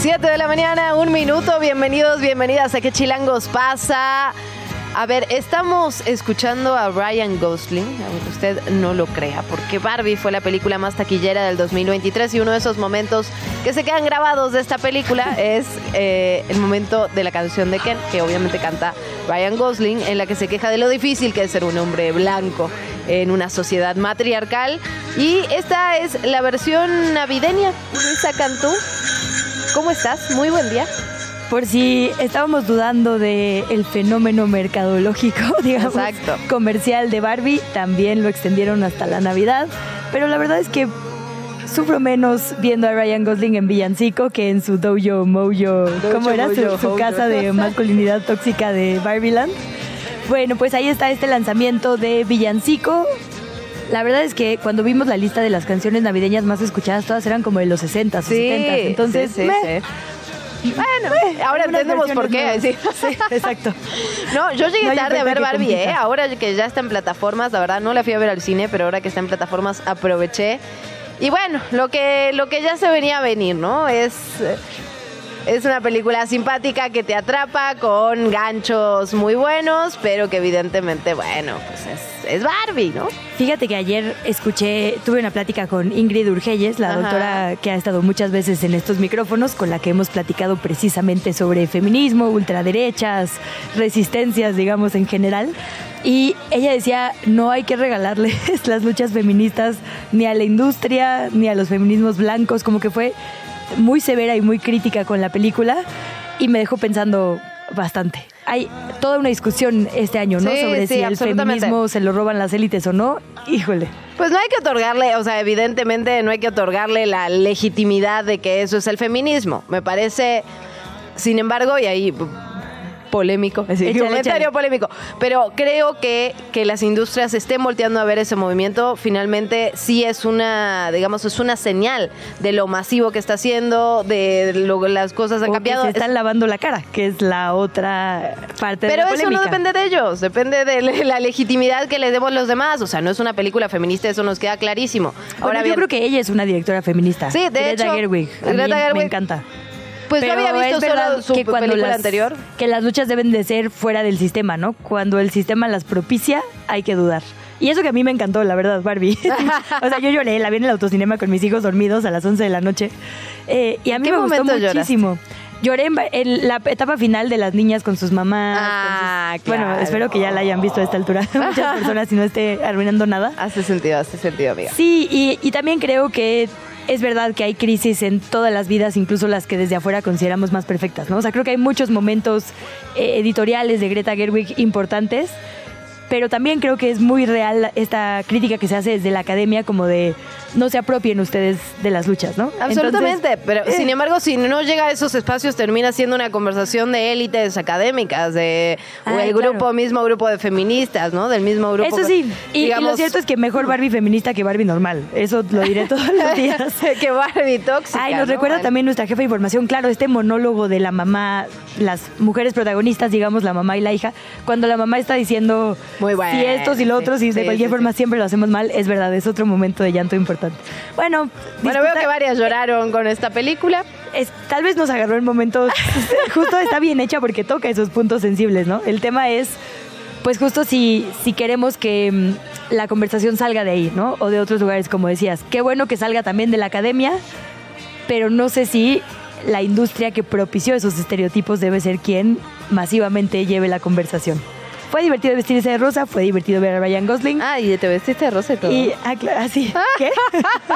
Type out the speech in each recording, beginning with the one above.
7 de la mañana, un minuto. Bienvenidos, bienvenidas a ¿Qué Chilangos pasa? A ver, estamos escuchando a Ryan Gosling, aunque usted no lo crea, porque Barbie fue la película más taquillera del 2023 y uno de esos momentos que se quedan grabados de esta película es eh, el momento de la canción de Ken, que obviamente canta Ryan Gosling, en la que se queja de lo difícil que es ser un hombre blanco en una sociedad matriarcal. Y esta es la versión navideña. Luisa Cantú, ¿cómo estás? Muy buen día. Por si estábamos dudando del el fenómeno mercadológico, digamos, Exacto. comercial de Barbie, también lo extendieron hasta la Navidad. Pero la verdad es que sufro menos viendo a Ryan Gosling en Villancico que en su dojo mojo, ¿cómo era? Su, mojo, su casa de masculinidad tóxica de Barbieland. Bueno, pues ahí está este lanzamiento de Villancico. La verdad es que cuando vimos la lista de las canciones navideñas más escuchadas, todas eran como de los 60s o 70s. Entonces, sí, sí. Bueno, ahora entendemos por qué. sí. Sí, exacto. No, yo llegué No tarde a ver Barbie. ¿eh? Ahora que ya está en plataformas, la verdad no la fui a ver al cine, pero ahora que está en plataformas aproveché. Y bueno, lo que, lo que ya se venía a venir, ¿no? Es, es una película simpática que te atrapa con ganchos muy buenos, pero que evidentemente, bueno, pues es, es Barbie, ¿no? Fíjate que ayer escuché, tuve una plática con Ingrid Urgelles, la Ajá. doctora que ha estado muchas veces en estos micrófonos, con la que hemos platicado precisamente sobre feminismo, ultraderechas, resistencias, digamos, en general. Y ella decía, no hay que regalarles las luchas feministas ni a la industria, ni a los feminismos blancos, como que fue muy severa y muy crítica con la película y me dejó pensando bastante. Hay toda una discusión este año, ¿no? Sí, Sobre sí, si el feminismo se lo roban las élites o no. Híjole. Pues no hay que otorgarle, o sea, evidentemente no hay que otorgarle la legitimidad de que eso es el feminismo. Me parece, sin embargo, y ahí polémico, comentario échale. polémico, pero creo que que las industrias estén volteando a ver ese movimiento, finalmente sí es una, digamos, es una señal de lo masivo que está haciendo, de lo las cosas han O que cambiado. Es- están lavando la cara, que es la otra parte de pero eso no depende de ellos, depende de le- la legitimidad que les demos los demás. O sea, no es una película feminista, eso nos queda clarísimo. Bueno, Ahora yo creo que ella es una directora feminista. Sí, de Greta hecho, Gerwig. A mí Gerwig. Me encanta. Pues yo Pero había visto es verdad solo su que cuando película las- anterior. Que las luchas deben de ser fuera del sistema, ¿no? Cuando el sistema las propicia, hay que dudar. Y eso que a mí me encantó, la verdad, Barbie. o sea, yo lloré, la vi en el autocinema con mis hijos dormidos a las 11 de la noche. Eh, y a ¿En mí me gustó lloraste? muchísimo. Lloré en, la etapa final de las niñas con sus mamás. Ah, sus- Bueno, claro. espero que ya la hayan visto a esta altura muchas personas y no esté arruinando nada. Hace sentido, hace sentido, amiga. Sí, y, y también creo que es verdad que hay crisis en todas las vidas, incluso las que desde afuera consideramos más perfectas, ¿no? O sea, creo que hay muchos momentos eh, editoriales de Greta Gerwig importantes, pero también creo que es muy real esta crítica que se hace desde la academia como de no se apropien ustedes de las luchas, ¿no? Absolutamente, Entonces, pero eh, sin embargo, si no llega a esos espacios, termina siendo una conversación de élites académicas, de o Ay, el claro. grupo, mismo grupo de feministas, ¿no? Del mismo grupo. Eso sí, y, y digamos, lo cierto es que mejor Barbie feminista que Barbie normal, eso lo diré todos los días. que Barbie tóxica. Ay, nos ¿no? recuerda Bueno. también nuestra jefa de información, claro, este monólogo de la mamá, las mujeres protagonistas, digamos, la mamá y la hija, cuando la mamá está diciendo Muy bueno, si estos y lo sí, otros y de cualquier sí, forma siempre lo hacemos mal, es verdad, es otro momento de llanto importante. Bueno, Bueno, veo que varias lloraron con esta película. es- tal vez nos agarró en momentos, justo está bien hecha porque toca esos puntos sensibles, ¿no? El tema es, pues justo si, si queremos que mm, la conversación salga de ahí, ¿no? O de otros lugares, como decías. Qué bueno que salga también de la academia, pero no sé si la industria que propició esos estereotipos debe ser quien masivamente lleve la conversación. Fue divertido vestirse de rosa, fue divertido ver a Ryan Gosling. Ah, y te vestiste de rosa y todo. y, ah, claro, así, ¿qué?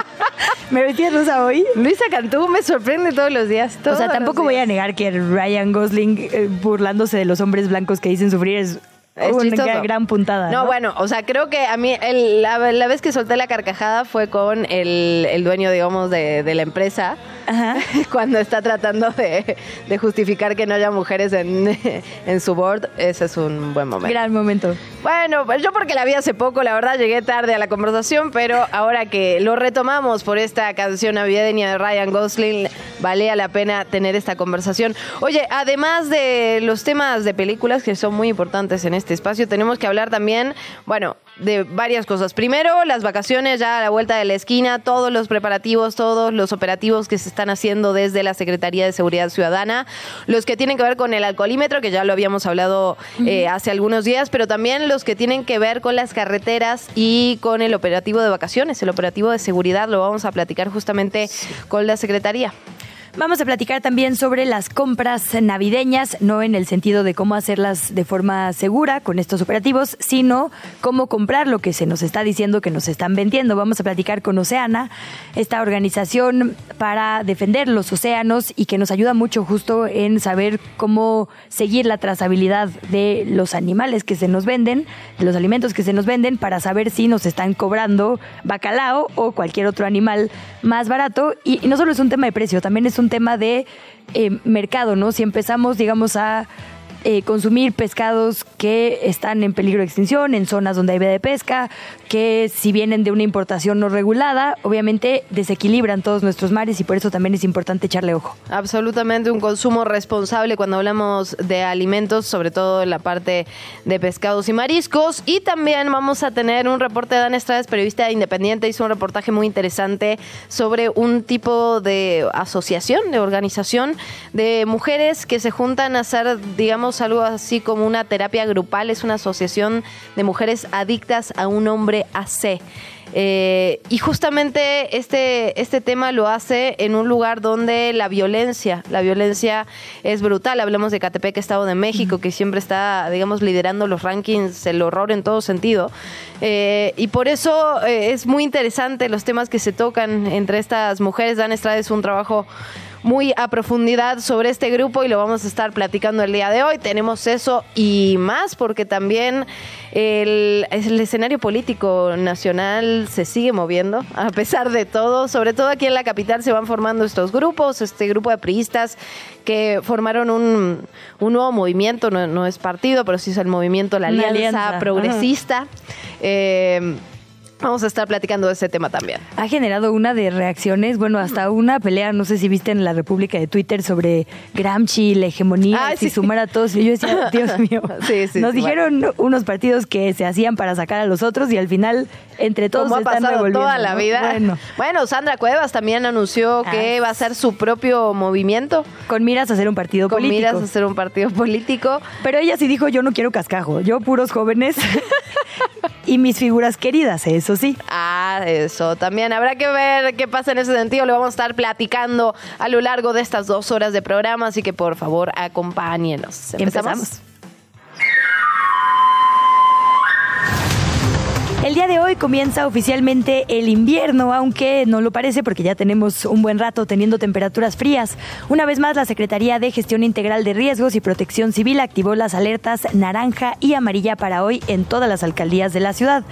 Me vestí de rosa hoy. Luisa Cantú me sorprende todos los días. O sea, tampoco voy a negar que Ryan Gosling eh, burlándose de los hombres blancos que dicen sufrir es Es una gran puntada. No, No, bueno, o sea, creo que a mí el- la, la vez que solté la carcajada fue con el, el dueño, digamos, de, de la empresa, Ajá. cuando está tratando de, de justificar que no haya mujeres en, en su board. Ese es un buen momento. Gran momento. Bueno, pues yo porque la vi hace poco, la verdad llegué tarde a la conversación, pero ahora que lo retomamos por esta canción navideña de Ryan Gosling, valía la pena tener esta conversación. Oye, además de los temas de películas que son muy importantes en este espacio, tenemos que hablar también, bueno, de varias cosas. Primero, las vacaciones ya a la vuelta de la esquina, todos los preparativos, todos los operativos que se están haciendo desde la Secretaría de Seguridad Ciudadana, los que tienen que ver con el alcoholímetro, que ya lo habíamos hablado eh, hace algunos días, pero también los que tienen que ver con las carreteras y con el operativo de vacaciones, el operativo de seguridad, lo vamos a platicar justamente con la Secretaría. Vamos a platicar también sobre las compras navideñas, no en el sentido de cómo hacerlas de forma segura con estos operativos, sino cómo comprar lo que se nos está diciendo que nos están vendiendo. Vamos a platicar con Oceana, esta organización para defender los océanos y que nos ayuda mucho justo en saber cómo seguir la trazabilidad de los animales que se nos venden, de los alimentos que se nos venden, para saber si nos están cobrando bacalao o cualquier otro animal más barato. Y, no solo es un tema de precio, también es un tema de eh, mercado, ¿no? Si empezamos, digamos, a eh, consumir pescados que están en peligro de extinción, en zonas donde hay veda de pesca, que si vienen de una importación no regulada, obviamente desequilibran todos nuestros mares y por eso también es importante echarle ojo. Absolutamente un consumo responsable cuando hablamos de alimentos, sobre todo en la parte de pescados y mariscos. Y también vamos a tener un reporte de Dan Estrada, periodista independiente, hizo un reportaje muy interesante sobre un tipo de asociación, de organización de mujeres que se juntan a hacer, digamos, algo así como una terapia grupal. Es una asociación de mujeres adictas a un hombre AC. Eh, y justamente este, este tema lo hace en un lugar donde la violencia, la violencia es brutal. Hablamos de Catepec, Estado de México, que siempre está, digamos, liderando los rankings, el horror en todo sentido. Eh, y por eso eh, es muy interesante los temas que se tocan entre estas mujeres. Dan Estrada es un trabajo muy a profundidad sobre este grupo y lo vamos a estar platicando el día de hoy. Tenemos eso y más porque también el, el escenario político nacional se sigue moviendo a pesar de todo. Sobre todo aquí en la capital se van formando estos grupos, este grupo de priistas que formaron un, un nuevo movimiento, no, no es partido, pero sí es el movimiento La alianza, Progresista. Eh, vamos a estar platicando de ese tema también. Ha generado una de reacciones, bueno, hasta una pelea, no sé si viste en la República de Twitter sobre Gramsci, la hegemonía, Ah, si sí. sumar a todos. Y yo decía, Dios mío, Sí, sí, nos dijeron unos partidos que se hacían para sacar a los otros y al final entre todos Como ha se están pasado toda la ¿no? vida. Bueno, Bueno. Sandra Cuevas también anunció que Ah, va a ser su propio movimiento con miras a hacer un partido con político. miras a ser un partido político. Pero ella sí dijo, yo no quiero cascajo, yo puros jóvenes y mis figuras queridas, eso sí. Ah, eso también. Habrá que ver qué pasa en ese sentido. Lo vamos a estar platicando a lo largo de estas dos horas de programa, así que por favor acompáñenos. Empezamos. El día de hoy comienza oficialmente el invierno, aunque no lo parece porque ya tenemos un buen rato teniendo temperaturas frías. Una vez más, la Secretaría de Gestión Integral de Riesgos y Protección Civil activó las alertas naranja y amarilla para hoy en todas las alcaldías de la ciudad.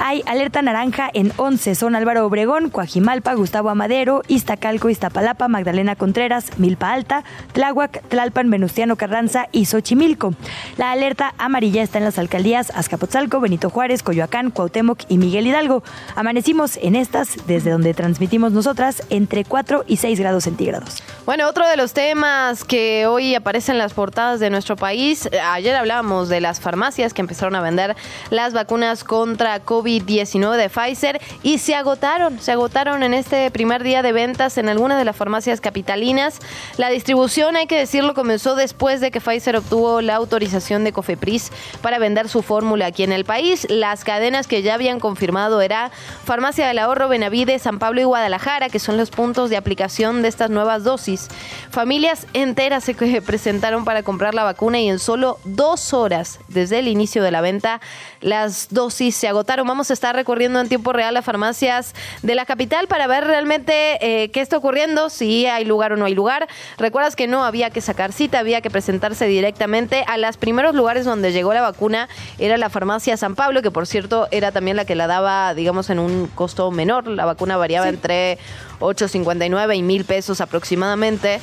Hay alerta naranja en 11, son Álvaro Obregón, Coajimalpa, Gustavo Amadero, Iztacalco, Iztapalapa, Magdalena Contreras, Milpa Alta, Tláhuac, Tlalpan, Venustiano Carranza y Xochimilco. La alerta amarilla está en las alcaldías Azcapotzalco, Benito Juárez, Coyoacán, Cuauhtémoc y Miguel Hidalgo. Amanecimos en estas, desde donde transmitimos nosotras, entre 4 y 6 grados centígrados. Bueno, otro de los temas que hoy aparecen en las portadas de nuestro país, ayer hablábamos de las farmacias que empezaron a vender las vacunas contra COVID-19 de Pfizer y se agotaron, se agotaron en este primer día de ventas en algunas de las farmacias capitalinas. La distribución, hay que decirlo, comenzó después de que Pfizer obtuvo la autorización de Cofepris para vender su fórmula aquí en el país. Las cadenas que ya habían confirmado era Farmacia del Ahorro, Benavides, San Pablo y Guadalajara, que son los puntos de aplicación de estas nuevas dosis. Familias enteras se presentaron para comprar la vacuna y en solo dos horas desde el inicio de la venta las dosis se agotaron. Vamos a estar recorriendo en tiempo real las farmacias de la capital para ver realmente eh, qué está ocurriendo, si hay lugar o no hay lugar. Recuerdas que no había que sacar cita, había que presentarse directamente a los primeros lugares donde llegó la vacuna. Era la farmacia San Pablo, que por cierto era también la que la daba, digamos, en un costo menor. La vacuna variaba entre 8.59 y mil pesos aproximadamente.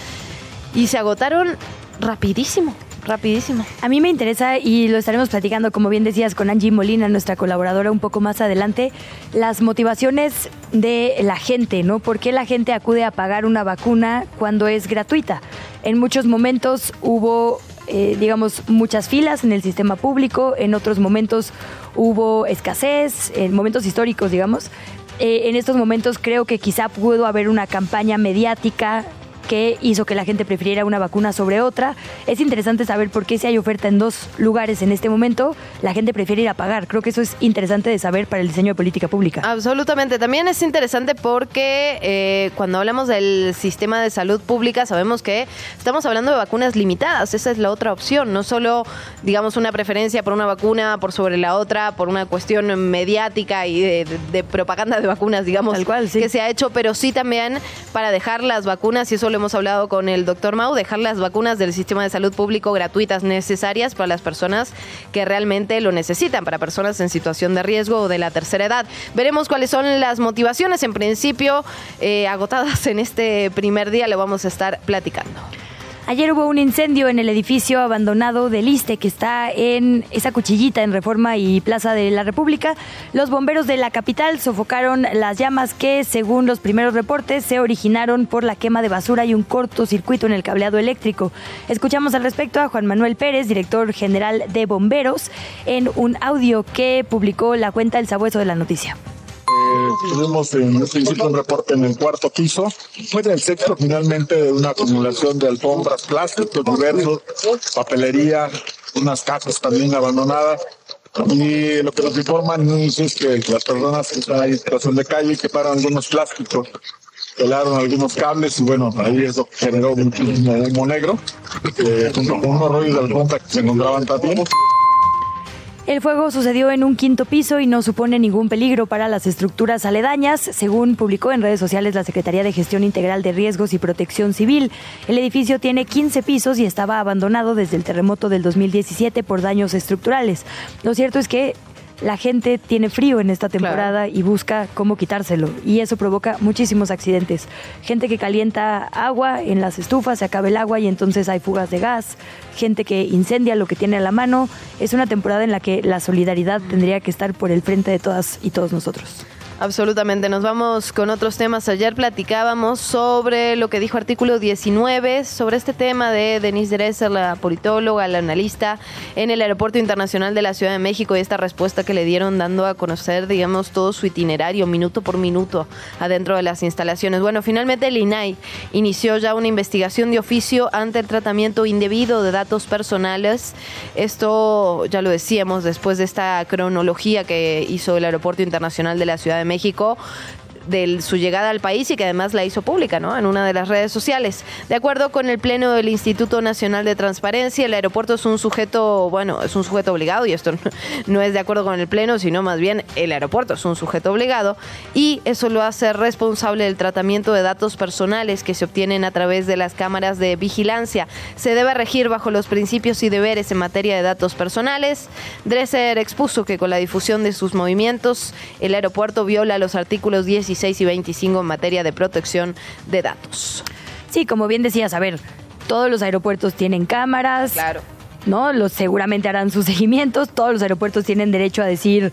Y se agotaron rapidísimo. Rapidísimo. A mí me interesa y lo estaremos platicando, como bien decías, con Angie Molina, nuestra colaboradora, un poco más adelante, las motivaciones de la gente, ¿no? ¿Por qué la gente acude a pagar una vacuna cuando es gratuita? En muchos momentos hubo, eh, digamos, muchas filas en el sistema público, en otros momentos hubo escasez, en momentos históricos, digamos. Eh, en estos momentos creo que quizá pudo haber una campaña mediática que hizo que la gente prefiriera una vacuna sobre otra. Es interesante saber por qué si hay oferta en dos lugares en este momento, la gente prefiere ir a pagar. Creo que eso es interesante de saber para el diseño de política pública. Absolutamente. También es interesante porque eh, cuando hablamos del sistema de salud pública sabemos que estamos hablando de vacunas limitadas. Esa es la otra opción. No solo, digamos, una preferencia por una vacuna por sobre la otra, por una cuestión mediática y de, propaganda de vacunas, digamos, Tal cual, sí. que se ha hecho, pero sí también para dejar las vacunas, y eso lo hemos hablado con el doctor Mau, dejar las vacunas del sistema de salud público gratuitas necesarias para las personas que realmente lo necesitan, para personas en situación de riesgo o de la tercera edad. Veremos cuáles son las motivaciones, en principio eh, agotadas en este primer día, lo vamos a estar platicando. Ayer hubo un incendio en el edificio abandonado del ISTE que está en esa cuchillita en Reforma y Plaza de la República. Los bomberos de la capital sofocaron las llamas que, según los primeros reportes, se originaron por la quema de basura y un cortocircuito en el cableado eléctrico. Escuchamos al respecto a Juan Manuel Pérez, director general de bomberos, en un audio que publicó la cuenta El Sabueso de la Noticia. Tuvimos en un principio un reporte en el cuarto piso. Fue en el sexto finalmente de una acumulación de alfombras, plásticos diversos, papelería, unas casas también abandonadas. Y lo que nos informan es que las personas que están en situación de calle quemaron algunos plásticos, pelaron algunos cables y bueno, ahí eso generó muchísimo humo negro, eh, junto con unos rollos de alfombra que se encontraban también. El fuego sucedió en un quinto piso y no supone ningún peligro para las estructuras aledañas, según publicó en redes sociales la Secretaría de Gestión Integral de Riesgos y Protección Civil. El edificio tiene 15 pisos y estaba abandonado desde el terremoto del 2017 por daños estructurales. Lo cierto es que la gente tiene frío en esta temporada y busca cómo quitárselo. Y eso provoca muchísimos accidentes. Gente que calienta agua en las estufas, se acaba el agua y entonces hay fugas de gas. Gente que incendia lo que tiene a la mano. Es una temporada en la que la solidaridad tendría que estar por el frente de todas y todos nosotros. Absolutamente. Nos vamos con otros temas. Ayer platicábamos sobre lo que dijo artículo 19, sobre este tema de Denise Dresser, la politóloga, la analista, en el Aeropuerto Internacional de la Ciudad de México y esta respuesta que le dieron dando a conocer, digamos, todo su itinerario, minuto por minuto, adentro de las instalaciones. Bueno, finalmente el INAI inició ya una investigación de oficio ante el tratamiento indebido de datos personales. Esto, ya lo decíamos, después de esta cronología que hizo el Aeropuerto Internacional de la Ciudad de México de su llegada al país y que además la hizo pública ¿no? en una de las redes sociales. De acuerdo con el Pleno del Instituto Nacional de Transparencia, el aeropuerto es un sujeto, bueno, es un sujeto obligado y esto no es de acuerdo con el Pleno, sino más bien el aeropuerto es un sujeto obligado y eso lo hace responsable del tratamiento de datos personales que se obtienen a través de las cámaras de vigilancia. Se debe regir bajo los principios y deberes en materia de datos personales. Dresser expuso que con la difusión de sus movimientos, el aeropuerto viola los artículos 16 y 25 en materia de protección de datos. Sí, como bien decías, a ver, todos los aeropuertos tienen cámaras. Claro. ¿No? Los seguramente harán sus seguimientos. Todos los aeropuertos tienen derecho a decir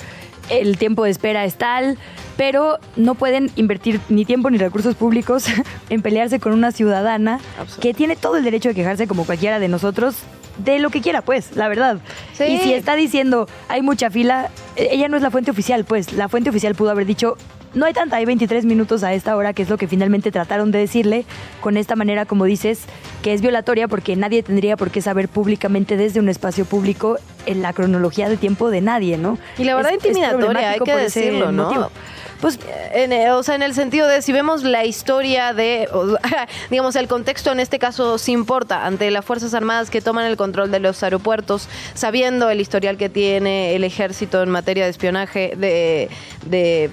el tiempo de espera es tal, pero no pueden invertir ni tiempo ni recursos públicos en pelearse con una ciudadana que tiene todo el derecho de quejarse como cualquiera de nosotros de lo que quiera, pues, la verdad. Sí. Y si está diciendo hay mucha fila, eh, ella no es la fuente oficial, pues. La fuente oficial pudo haber dicho no hay tanta, hay 23 minutos a esta hora, que es lo que finalmente trataron de decirle con esta manera, como dices, que es violatoria porque nadie tendría por qué saber públicamente desde un espacio público en la cronología de tiempo de nadie, ¿no? Y la verdad Es- es intimidatoria, hay que decirlo, ¿no? motivo. Pues, en, eh, o sea, en el sentido de si vemos la historia de, o- digamos, el contexto en este caso sí importa ante las Fuerzas Armadas que toman el control de los aeropuertos, sabiendo el historial que tiene el ejército en materia de espionaje, de, de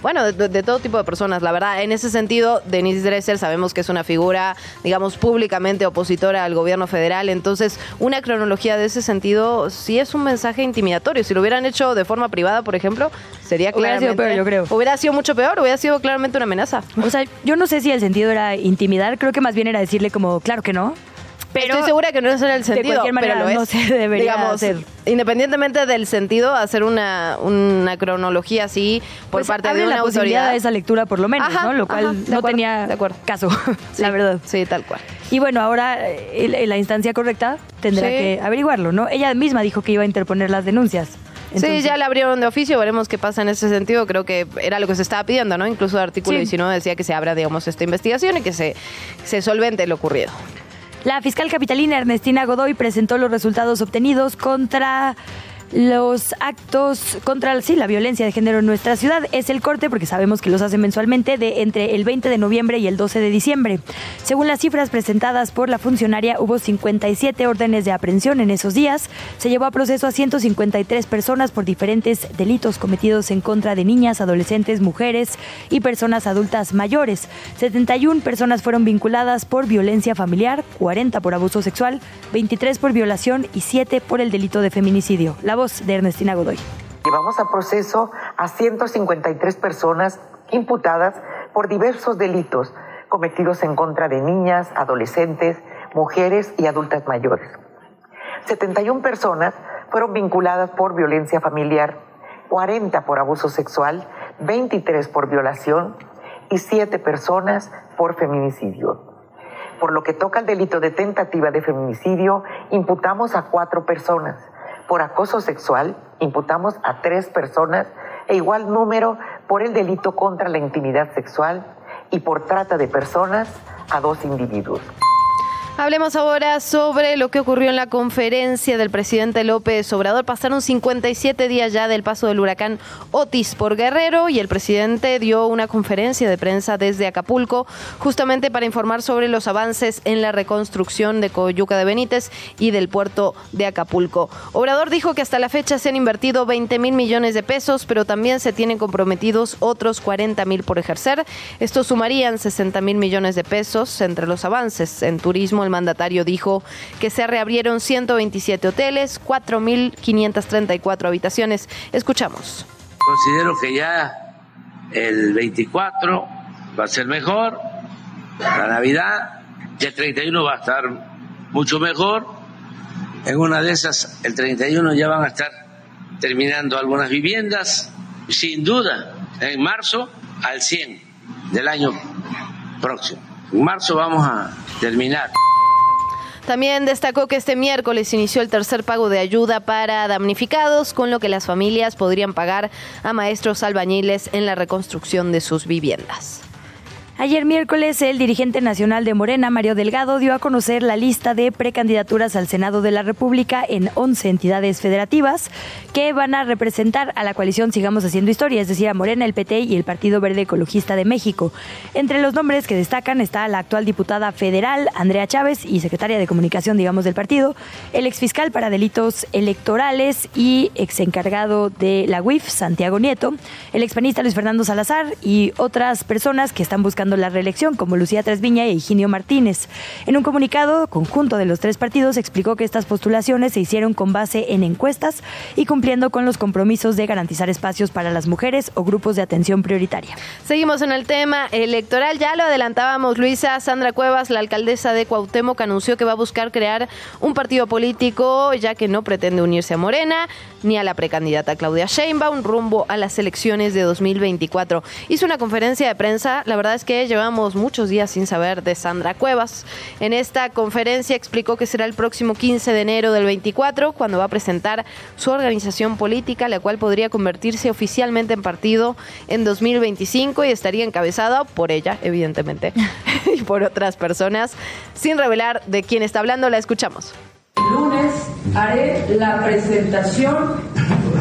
bueno, de, de todo tipo de personas, la verdad. En ese sentido, Denise Dresser sabemos que es una figura, digamos, públicamente opositora al gobierno federal. Entonces, una cronología de ese sentido sí es un mensaje intimidatorio. Si lo hubieran hecho de forma privada, por ejemplo, sería Hubiera sido claramente... peor, yo creo. Hubiera sido mucho peor, hubiera sido claramente una amenaza. O sea, yo no sé si el sentido era intimidar, creo que más bien era decirle como, claro que no. Pero Estoy segura que no ese era el sentido, cualquier manera pero lo es. no se debería Digamos, hacer. Independientemente del sentido, hacer una, una cronología así por pues, parte de una la autoridad. de esa lectura por lo menos, Ajá, ¿no? Lo cual de no acuerdo, tenía de acuerdo. caso, Sí, la verdad. Sí, tal cual. Y bueno, ahora eh, la instancia correcta tendrá Sí. que averiguarlo, ¿no? Ella misma dijo que iba a interponer las denuncias. sí, ya la abrieron de oficio, veremos qué pasa en ese sentido. Creo que era lo que se estaba pidiendo, ¿no? Incluso el artículo Sí. 19 decía que se abra, digamos, esta investigación y que se, se solvente lo ocurrido. La fiscal capitalina Ernestina Godoy presentó los resultados obtenidos contra los actos contra sí, la violencia de género en nuestra ciudad. Es el corte, porque sabemos que los hacen mensualmente, de entre el 20 de noviembre y el 12 de diciembre. Según las cifras presentadas por la funcionaria, hubo 57 órdenes de aprehensión en esos días. Se llevó a proceso a 153 personas por diferentes delitos cometidos en contra de niñas, adolescentes, mujeres y personas adultas mayores. 71 personas fueron vinculadas por violencia familiar, 40 por abuso sexual, 23 por violación y 7 por el delito de feminicidio. De Ernestina Godoy. Llevamos a proceso a 153 personas imputadas por diversos delitos cometidos en contra de niñas, adolescentes, mujeres y adultas mayores. 71 personas fueron vinculadas por violencia familiar, 40 por abuso sexual, 23 por violación y 7 personas por feminicidio. Por lo que toca al delito de tentativa de feminicidio, imputamos a cuatro personas. Por acoso sexual, imputamos a tres personas e igual número por el delito contra la intimidad sexual y por trata de personas a dos individuos. Hablemos ahora sobre lo que ocurrió en la conferencia del presidente López Obrador. Pasaron 57 días ya del paso del huracán Otis por Guerrero y el presidente dio una conferencia de prensa desde Acapulco justamente para informar sobre los avances en la reconstrucción de Coyuca de Benítez y del puerto de Acapulco. Obrador dijo que hasta la fecha se han invertido 20 mil millones de pesos, pero también se tienen comprometidos otros 40 mil por ejercer. Estos sumarían 60 mil millones de pesos entre los avances en turismo el mandatario dijo que se reabrieron 127 hoteles, 4.534 habitaciones. Escuchamos. Considero que ya el 24 va a ser mejor, la Navidad, ya el 31 va a estar mucho mejor. En una de esas, el 31 ya van a estar terminando algunas viviendas, sin duda, en marzo al 100 del año próximo. En marzo vamos a terminar. También destacó que este miércoles inició el tercer pago de ayuda para damnificados, con lo que las familias podrían pagar a maestros albañiles en la reconstrucción de sus viviendas. Ayer miércoles, el dirigente nacional de Morena, Mario Delgado, dio a conocer la lista de precandidaturas al Senado de la República en 11 entidades federativas que van a representar a la coalición Sigamos Haciendo Historia, es decir, a Morena, el PT y el Partido Verde Ecologista de México. Entre los nombres que destacan está la actual diputada federal, Andrea Chávez, y secretaria de comunicación, digamos, del partido, el exfiscal para delitos electorales y exencargado de la UIF, Santiago Nieto, el expanista Luis Fernando Salazar y otras personas que están buscando la reelección, como Lucía Trasviña e Higinio Martínez. En un comunicado conjunto de los tres partidos explicó que estas postulaciones se hicieron con base en encuestas y cumpliendo con los compromisos de garantizar espacios para las mujeres o grupos de atención prioritaria. Seguimos en el tema electoral. Ya lo adelantábamos, Luisa Sandra Cuevas, la alcaldesa de Cuauhtémoc, anunció que va a buscar crear un partido político, ya que no pretende unirse a Morena ni a la precandidata Claudia Sheinbaum rumbo a las elecciones de 2024. Hizo una conferencia de prensa. La verdad es que llevamos muchos días sin saber de Sandra Cuevas. En esta conferencia explicó que será el próximo 15 de enero del 24 cuando va a presentar su organización política, la cual podría convertirse oficialmente en partido en 2025 y estaría encabezada por ella, evidentemente, y por otras personas. Sin revelar de quién está hablando, la escuchamos. El lunes haré la presentación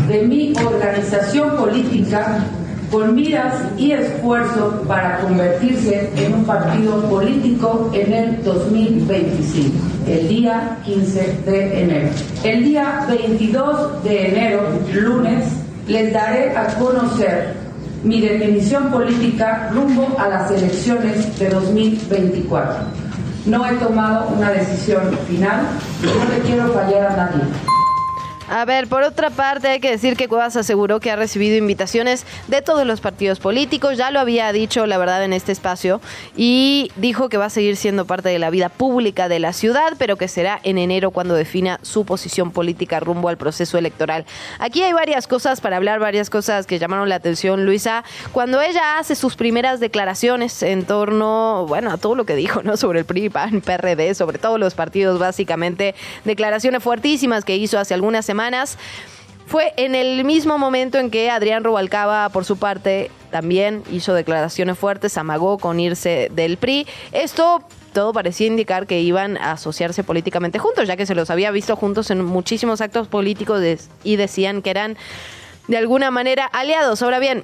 de mi organización política con miras y esfuerzo para convertirse en un partido político en el 2025, el día 15 de enero. El día 22 de enero, lunes, les daré a conocer mi definición política rumbo a las elecciones de 2024. No he tomado una decisión final, no le quiero fallar a nadie. A ver, por otra parte, hay que decir que Cuevas aseguró que ha recibido invitaciones de todos los partidos políticos, ya lo había dicho, la verdad, en este espacio, y dijo que va a seguir siendo parte de la vida pública de la ciudad, pero que será en enero cuando defina su posición política rumbo al proceso electoral. Aquí hay varias cosas para hablar, varias cosas que llamaron la atención, Luisa. Cuando ella hace sus primeras declaraciones en torno, bueno, a todo lo que dijo, ¿no? Sobre el PRI, PAN, PRD, sobre todos los partidos, básicamente, declaraciones fuertísimas que hizo hace algunas semanas fue en el mismo momento en que Adrián Rubalcaba, por su parte, también hizo declaraciones fuertes, amagó con irse del PRI. Esto todo parecía indicar que iban a asociarse políticamente juntos, ya que se los había visto juntos en muchísimos actos políticos y decían que eran de alguna manera aliados. Ahora bien,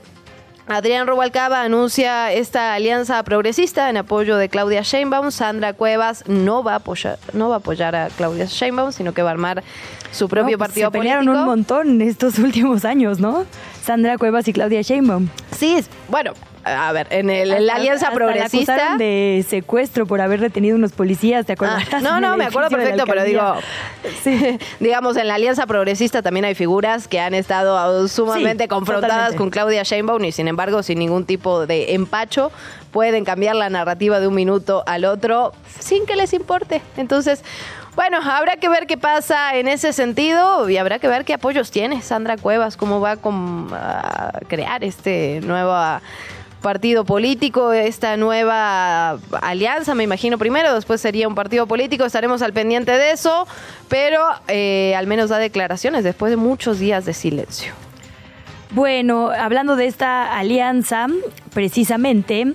Adrián Rubalcaba anuncia esta alianza progresista en apoyo de Claudia Sheinbaum. Sandra Cuevas no va a apoyar, no va a, apoyar a Claudia Sheinbaum, sino que va a armar su propio pues partido se pelearon un montón estos últimos años, ¿no? Sandra Cuevas y Claudia Sheinbaum. Sí, bueno, a ver, en, el, la Alianza Progresista. La de secuestro por haber retenido unos policías, ¿te acuerdas? Ah, no, no, me acuerdo perfecto, pero digo, digamos, en la Alianza Progresista también hay figuras que han estado sumamente confrontadas con Claudia Sheinbaum y sin embargo, sin ningún tipo de empacho, pueden cambiar la narrativa de un minuto al otro sin que les importe. Entonces, bueno, habrá que ver qué pasa en ese sentido y habrá que ver qué apoyos tiene Sandra Cuevas, cómo va a crear este nuevo partido político, esta nueva alianza, me imagino primero, después sería un partido político, estaremos al pendiente de eso, pero eh, al menos da declaraciones después de muchos días de silencio. Bueno, hablando de esta alianza, precisamente,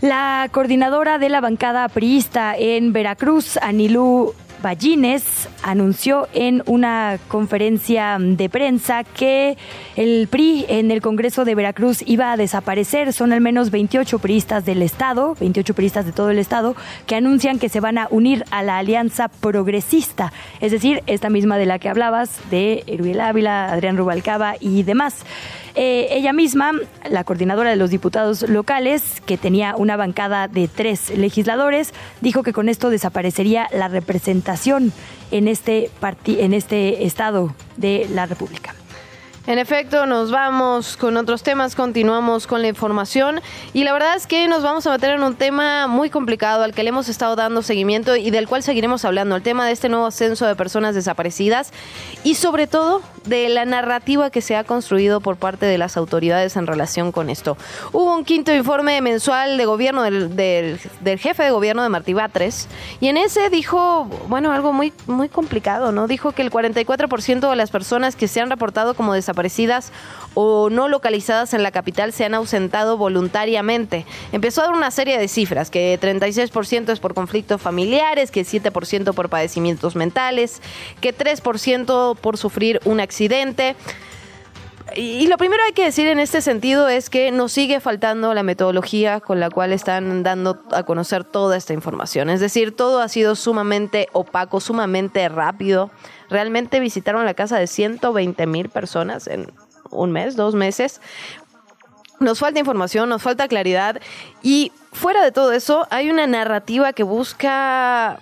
la coordinadora de la bancada priista en Veracruz, Anilú Ballines anunció en una conferencia de prensa que el PRI en el Congreso de Veracruz iba a desaparecer. Son al menos 28 priistas del Estado, 28 priistas de todo el Estado, que anuncian que se van a unir a la Alianza Progresista, es decir, esta misma de la que hablabas, de Erubiel Ávila, Adrián Rubalcaba y demás. Eh, ella misma, la coordinadora de los diputados locales, que tenía una bancada de tres legisladores, dijo que con esto desaparecería la representación en este, en este estado de la República. En efecto, nos vamos con otros temas, continuamos con la información y la verdad es que nos vamos a meter en un tema muy complicado al que le hemos estado dando seguimiento y del cual seguiremos hablando, el tema de este nuevo censo de personas desaparecidas y sobre todo de la narrativa que se ha construido por parte de las autoridades en relación con esto. Hubo un quinto informe mensual de gobierno del, jefe de gobierno de Martí Batres y en ese dijo, bueno, algo muy, muy complicado, ¿no? Dijo que el 44% de las personas que se han reportado como desaparecidas desaparecidas o no localizadas en la capital se han ausentado voluntariamente. Empezó a dar una serie de cifras, que 36% es por conflictos familiares, que 7% por padecimientos mentales, que 3% por sufrir un accidente. Y lo primero hay que decir en este sentido es que nos sigue faltando la metodología con la cual están dando a conocer toda esta información. Es decir, todo ha sido sumamente opaco, sumamente rápido. Realmente visitaron la casa de 120 mil personas en un mes, dos meses. Nos falta información, nos falta claridad y fuera de todo eso hay una narrativa que busca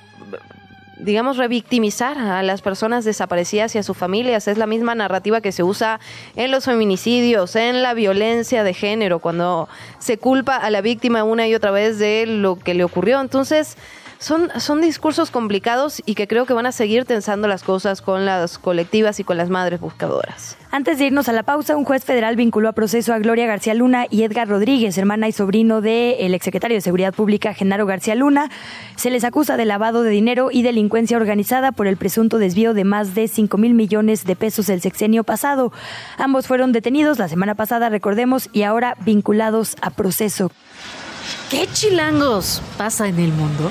digamos, revictimizar a las personas desaparecidas y a sus familias. Es la misma narrativa que se usa en los feminicidios, en la violencia de género, cuando se culpa a la víctima una y otra vez de lo que le ocurrió. Entonces, son, son discursos complicados y que creo que van a seguir tensando las cosas con las colectivas y con las madres buscadoras. Antes de irnos a la pausa, un juez federal vinculó a proceso a Gloria García Luna y Edgar Rodríguez, hermana y sobrino del exsecretario de Seguridad Pública, Genaro García Luna. Se les acusa de lavado de dinero y delincuencia organizada por el presunto desvío de más de 5 mil millones de pesos el sexenio pasado. Ambos fueron detenidos la semana pasada, recordemos, y ahora vinculados a proceso. ¿Qué chilangos pasa en el mundo?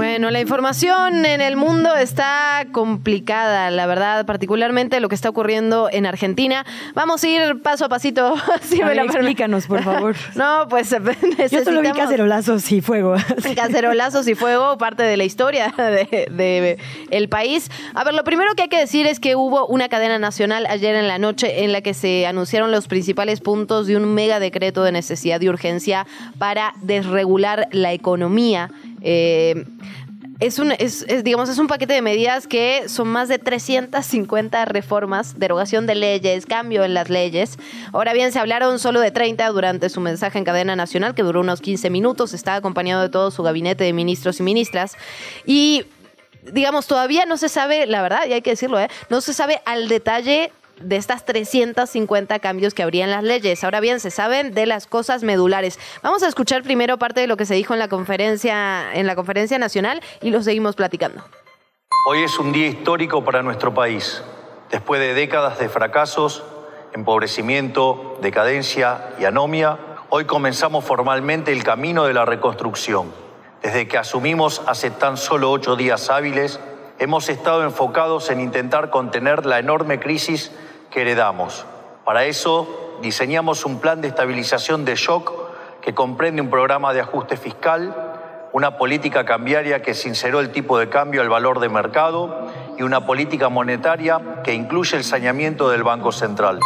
Bueno, la información en el mundo está complicada, la verdad, particularmente lo que está ocurriendo en Argentina. Vamos a ir paso a pasito. a ver, explícanos, por favor. No, pues necesitamos... Yo solo vi cacerolazos y fuego. cacerolazos y fuego, parte de la historia de, de, el país. A ver, lo primero que hay que decir es que hubo una cadena nacional ayer en la noche en la que se anunciaron los principales puntos de un mega decreto de necesidad y urgencia para desregular la economía. Eh, es un, es, digamos, es un paquete de medidas que son más de 350 reformas, derogación de leyes, cambio en las leyes. Ahora bien, se hablaron solo de 30 durante su mensaje en cadena nacional, que duró unos 15 minutos. Está acompañado de todo su gabinete de ministros y ministras. Y digamos, todavía no se sabe, la verdad, y hay que decirlo, ¿eh? no se sabe al detalle de estas 350 cambios que habría en las leyes. Ahora bien, se saben de las cosas medulares. Vamos a escuchar primero parte de lo que se dijo en la conferencia, en la conferencia nacional y lo seguimos platicando. Hoy es un día histórico para nuestro país. Después de décadas de fracasos, empobrecimiento, decadencia y anomia, hoy comenzamos formalmente el camino de la reconstrucción. Desde que asumimos hace tan solo ocho días hábiles, hemos estado enfocados en intentar contener la enorme crisis que heredamos. Para eso diseñamos un plan de estabilización de shock que comprende un programa de ajuste fiscal, una política cambiaria que sinceró el tipo de cambio al valor de mercado y una política monetaria que incluye el saneamiento del Banco Central.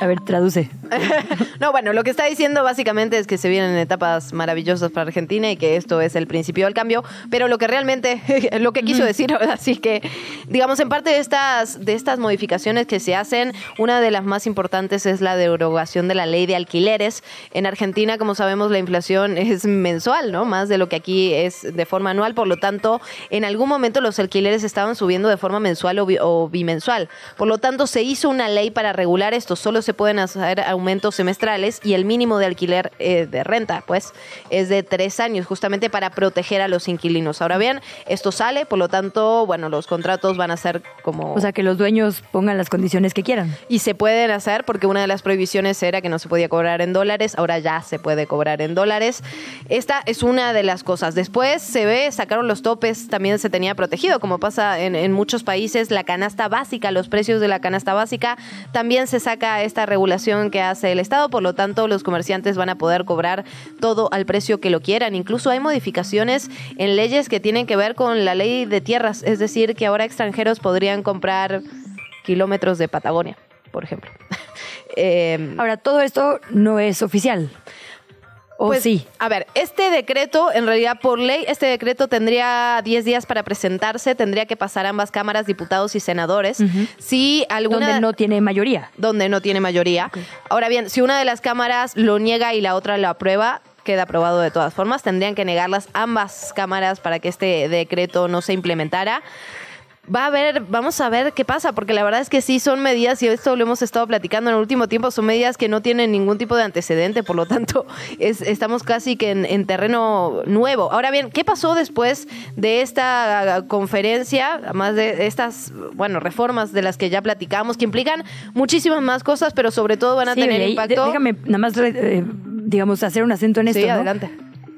A ver, traduce. no, bueno, lo que está diciendo básicamente es que se vienen etapas maravillosas para Argentina y que esto es el principio del cambio, pero lo que realmente, lo que quiso decir, así que, digamos, en parte de estas, de estas modificaciones que se hacen, una de las más importantes es la derogación de la ley de alquileres. En Argentina, como sabemos, la inflación es mensual, ¿no? Más de lo que aquí es de forma anual, por lo tanto, en algún momento los alquileres estaban subiendo de forma mensual o, o bimensual. Por lo tanto, se hizo una ley para regular esto, solo se pueden hacer aumentos semestrales y el mínimo de alquiler eh, de renta, pues, es de tres años, justamente para proteger a los inquilinos. Ahora bien, esto sale, por lo tanto, bueno, los contratos van a ser como... O sea, que los dueños pongan las condiciones que quieran. Y se pueden hacer porque una de las prohibiciones era que no se podía cobrar en dólares, ahora ya se puede cobrar en dólares. Esta es una de las cosas. Después se ve, sacaron los topes, también se tenía protegido, como pasa en, en muchos países, la canasta básica, los precios de la canasta básica, también se saca esta regulación que hace el Estado, por lo tanto los comerciantes van a poder cobrar todo al precio que lo quieran. Incluso hay modificaciones en leyes que tienen que ver con la ley de tierras, es decir, que ahora extranjeros podrían comprar kilómetros de Patagonia, por ejemplo. Eh, ahora, todo esto no es oficial. ¿O pues, sí? A ver, este decreto, en realidad por ley, este decreto tendría 10 días para presentarse, tendría que pasar ambas cámaras, diputados y senadores. Si alguna... Donde no tiene mayoría. Donde no tiene mayoría. Ahora bien, si una de las cámaras lo niega y la otra lo aprueba, queda aprobado de todas formas. Tendrían que negarlas ambas cámaras para que este decreto no se implementara va a ver, vamos a ver qué pasa, porque la verdad es que sí son medidas, y esto lo hemos estado platicando en el último tiempo, son medidas que no tienen ningún tipo de antecedente, por lo tanto, es, estamos casi que en, terreno nuevo. Ahora bien, ¿qué pasó después de esta conferencia, además de estas, bueno, reformas de las que ya platicamos, que implican muchísimas más cosas, pero sobre todo van a tener impacto? Déjame nada más, eh, digamos, hacer un acento en esto. Sí, adelante.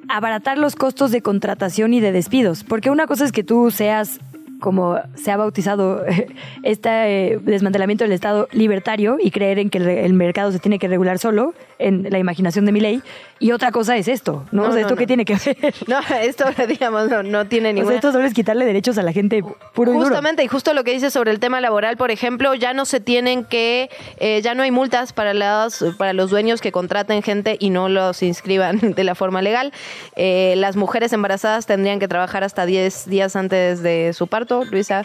Abaratar los costos de contratación y de despidos, porque una cosa es que tú seas como se ha bautizado este eh, desmantelamiento del Estado libertario y creer en que el, mercado se tiene que regular solo, en la imaginación de mi ley. Y otra cosa es esto, ¿no? o sea, ¿esto qué tiene que ver? No, esto, digamos, no, tiene ningún... esto solo es quitarle derechos a la gente puro Justamente, y, justo lo que dice sobre el tema laboral, por ejemplo, ya no se tienen que... Eh, ya no hay multas para, las, para los dueños que contraten gente y no los inscriban de la forma legal. Eh, las mujeres embarazadas tendrían que trabajar hasta 10 días antes de su parto Luisa.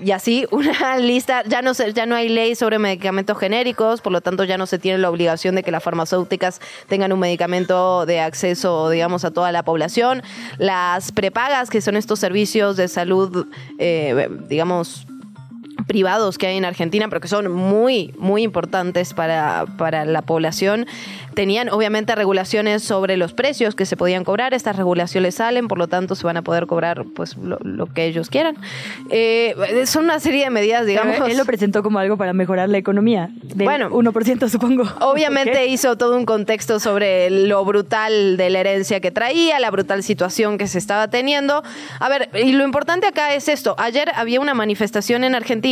Y así, una lista, ya no, se, ya no hay ley sobre medicamentos genéricos, por lo tanto ya no se tiene la obligación de que las farmacéuticas tengan un medicamento de acceso, digamos, a toda la población. Las prepagas, que son estos servicios de salud, eh, digamos, privados que hay en Argentina, pero que son muy, muy importantes para, para la población, tenían obviamente regulaciones sobre los precios que se podían cobrar. Estas regulaciones salen, por lo tanto se van a poder cobrar pues lo, que ellos quieran. Eh, son una serie de medidas, digamos. él lo presentó como algo para mejorar la economía. bueno, 1% supongo. Obviamente hizo todo un contexto sobre lo brutal de la herencia que traía, la brutal situación que se estaba teniendo. A ver, y lo importante acá es esto. Ayer había una manifestación en Argentina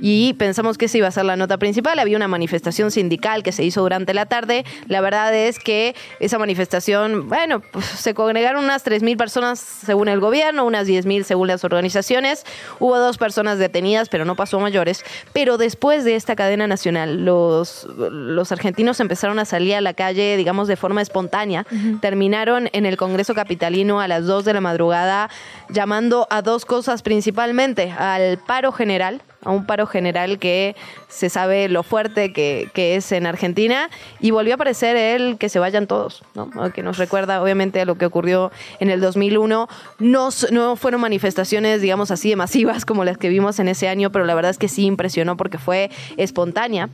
y pensamos que esa iba a ser la nota principal. Había una manifestación sindical que se hizo durante la tarde. La verdad es que esa manifestación, bueno, pues, se congregaron unas 3.000 personas según el gobierno, unas 10.000 según las organizaciones. Hubo dos personas detenidas, pero no pasó a mayores. Pero después de esta cadena nacional, los, los argentinos empezaron a salir a la calle, digamos, de forma espontánea. Terminaron en el Congreso Capitalino a las 2 de la madrugada llamando a dos cosas principalmente, al paro general, a un paro general que se sabe lo fuerte que, es en Argentina y volvió a aparecer el que se vayan todos, ¿no? que nos recuerda obviamente a lo que ocurrió en el 2001. No, no fueron manifestaciones, digamos así, de masivas como las que vimos en ese año, pero la verdad es que sí impresionó porque fue espontánea.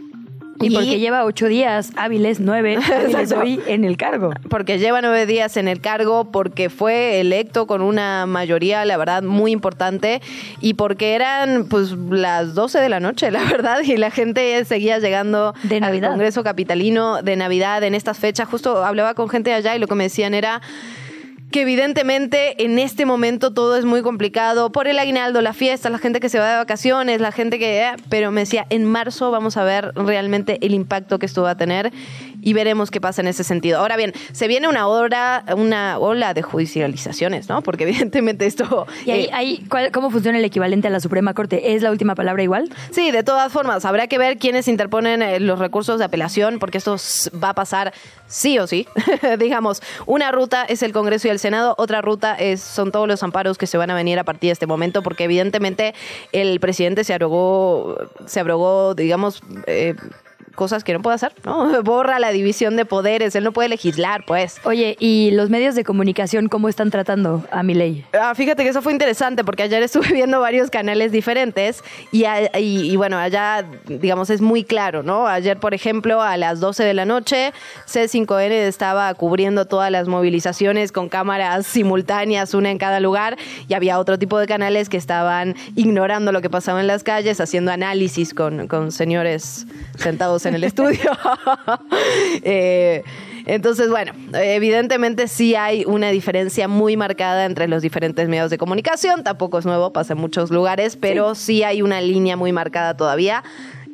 Y, porque lleva ocho días hábiles, nueve hábiles hoy en el cargo. Porque lleva nueve días en el cargo, porque fue electo con una mayoría, la verdad, muy importante, y porque eran pues las doce de la noche, la verdad, y la gente seguía llegando de Navidad. al Congreso Capitalino de Navidad en estas fechas. Justo hablaba con gente allá y lo que me decían era que evidentemente en este momento todo es muy complicado por el aguinaldo, la fiesta, la gente que se va de vacaciones, la gente que... Eh, pero me decía, en marzo vamos a ver realmente el impacto que esto va a tener y veremos qué pasa en ese sentido. Ahora bien, se viene una hora, una ola de judicializaciones, ¿no? Porque evidentemente esto... ¿Y ahí, eh, cómo funciona el equivalente a la Suprema Corte? ¿Es la última palabra igual? Sí, de todas formas, habrá que ver quiénes interponen eh, los recursos de apelación, porque esto va a pasar sí o sí. Digamos, una ruta es el Congreso y el Senado, otra ruta es, son todos los amparos que se van a venir a partir de este momento, porque evidentemente el presidente se abrogó, se abrogó, digamos, eh, cosas que no puede hacer, ¿no? Borra la división de poderes, él no puede legislar, pues. Oye, ¿y los medios de comunicación cómo están tratando a mi ley? Ah, fíjate que eso fue interesante porque ayer estuve viendo varios canales diferentes y, y, bueno, allá, digamos, es muy claro, ¿no? Ayer, por ejemplo, a las 12 de la noche, C5N estaba cubriendo todas las movilizaciones con cámaras simultáneas, una en cada lugar, y había otro tipo de canales que estaban ignorando lo que pasaba en las calles, haciendo análisis con, con señores sentados en el estudio. Eh, entonces, bueno, evidentemente sí hay una diferencia muy marcada entre los diferentes medios de comunicación. Tampoco es nuevo, pasa en muchos lugares, pero sí, hay una línea muy marcada todavía.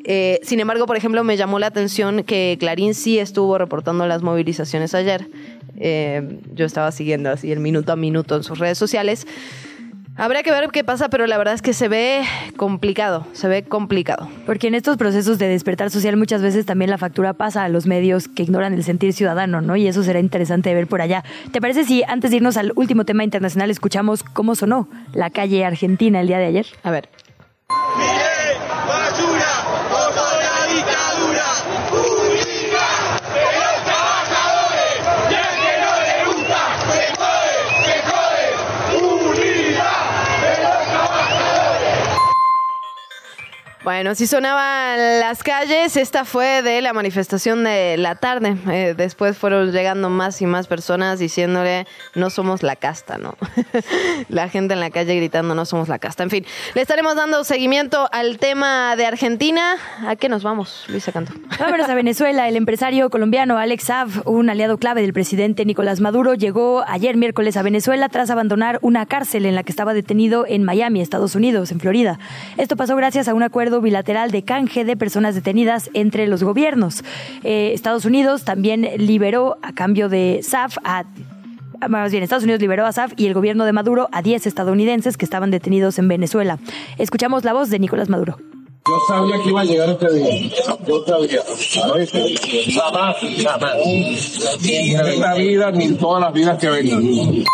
Eh, sin embargo, por ejemplo, me llamó la atención que Clarín sí estuvo reportando las movilizaciones ayer. Eh, yo estaba siguiendo así el minuto a minuto en sus redes sociales. Habrá que ver qué pasa, pero la verdad es que se ve complicado, se ve complicado. Porque en estos procesos de despertar social muchas veces también la factura pasa a los medios que ignoran el sentir ciudadano, ¿no? Y eso será interesante ver por allá. ¿Te parece si antes de irnos al último tema internacional escuchamos cómo sonó la calle argentina el día de ayer? A ver. Bueno, si sonaban las calles, esta fue de la manifestación de la tarde. Eh, después fueron llegando más y más personas diciéndole no somos la casta, ¿no? la gente en la calle gritando no somos la casta. En fin, le estaremos dando seguimiento al tema de Argentina. ¿A qué nos vamos, Luisa Canto? Vámonos a Venezuela. El empresario colombiano Alex Saab, un aliado clave del presidente Nicolás Maduro, llegó ayer miércoles a Venezuela tras abandonar una cárcel en la que estaba detenido en Miami, Estados Unidos, en Florida. Esto pasó gracias a un acuerdo bilateral de canje de personas detenidas entre los gobiernos. Eh, Estados Unidos también liberó a cambio de SAF a más bien, Estados Unidos liberó a SAF y el gobierno de Maduro a 10 estadounidenses que estaban detenidos en Venezuela. Escuchamos la voz de Nicolás Maduro. Yo sabía que iba a llegar este día. Yo sabía. Jamás, jamás. En esta vida ni todas las vidas que vengan.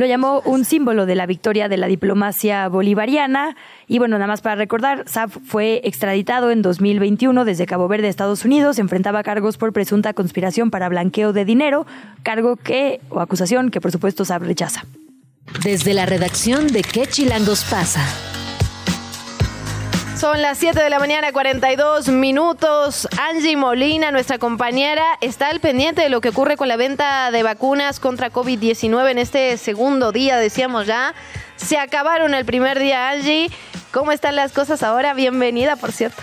Lo llamó un símbolo de la victoria de la diplomacia bolivariana. Y bueno, nada más para recordar, Saab fue extraditado en 2021 desde Cabo Verde, Estados Unidos. Enfrentaba cargos por presunta conspiración para blanqueo de dinero, cargo que, o acusación que por supuesto Saab rechaza. Desde la redacción de ¿Qué Chilangos pasa? Son las 7 de la mañana, 42 minutos. Angie Molina, nuestra compañera, está al pendiente de lo que ocurre con la venta de vacunas contra COVID-19 en este segundo día, decíamos ya. Se acabaron el primer día, Angie. ¿Cómo están las cosas ahora? Bienvenida, por cierto.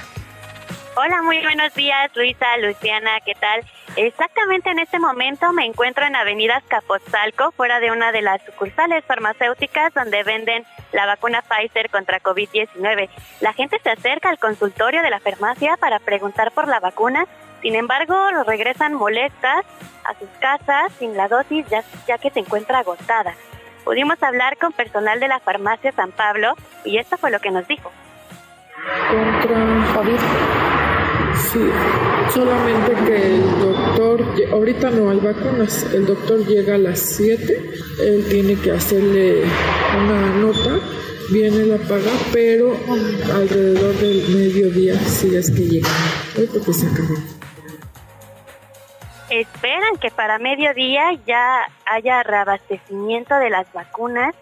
Hola, muy buenos días, Luisa, Luciana, ¿qué tal? Exactamente en este momento me encuentro en Avenida Capotzalco, fuera de una de las sucursales farmacéuticas donde venden la vacuna Pfizer contra COVID-19. La gente se acerca al consultorio de la farmacia para preguntar por la vacuna, sin embargo, regresan molestas a sus casas sin la dosis ya, ya que se encuentra agotada. Pudimos hablar con personal de la farmacia San Pablo y esto fue lo que nos dijo. Sí, solamente que el doctor, ahorita no hay vacunas, el doctor llega a las 7, él tiene que hacerle una nota, viene la paga, pero alrededor del mediodía si es que llega, porque se acabó. Esperan que para mediodía ya haya reabastecimiento de las vacunas,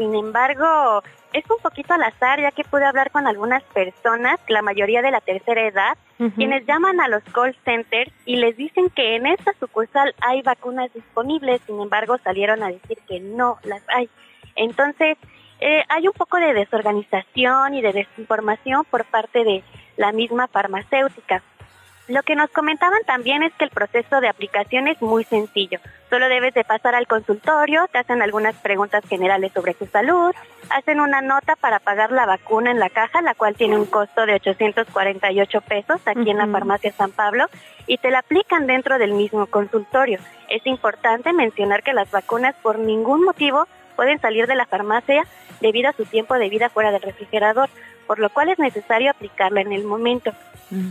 sin embargo, es un poquito al azar, ya que pude hablar con algunas personas, la mayoría de la tercera edad, quienes llaman a los call centers y les dicen que en esta sucursal hay vacunas disponibles, sin embargo salieron a decir que no las hay. Entonces, eh, hay un poco de desorganización y de desinformación por parte de la misma farmacéutica. Lo que nos comentaban también es que el proceso de aplicación es muy sencillo. Solo debes de pasar al consultorio, te hacen algunas preguntas generales sobre tu salud, hacen una nota para pagar la vacuna en la caja, la cual tiene un costo de 848 pesos aquí en la farmacia San Pablo, y te la aplican dentro del mismo consultorio. Es importante mencionar que las vacunas por ningún motivo pueden salir de la farmacia debido a su tiempo de vida fuera del refrigerador, por lo cual es necesario aplicarla en el momento.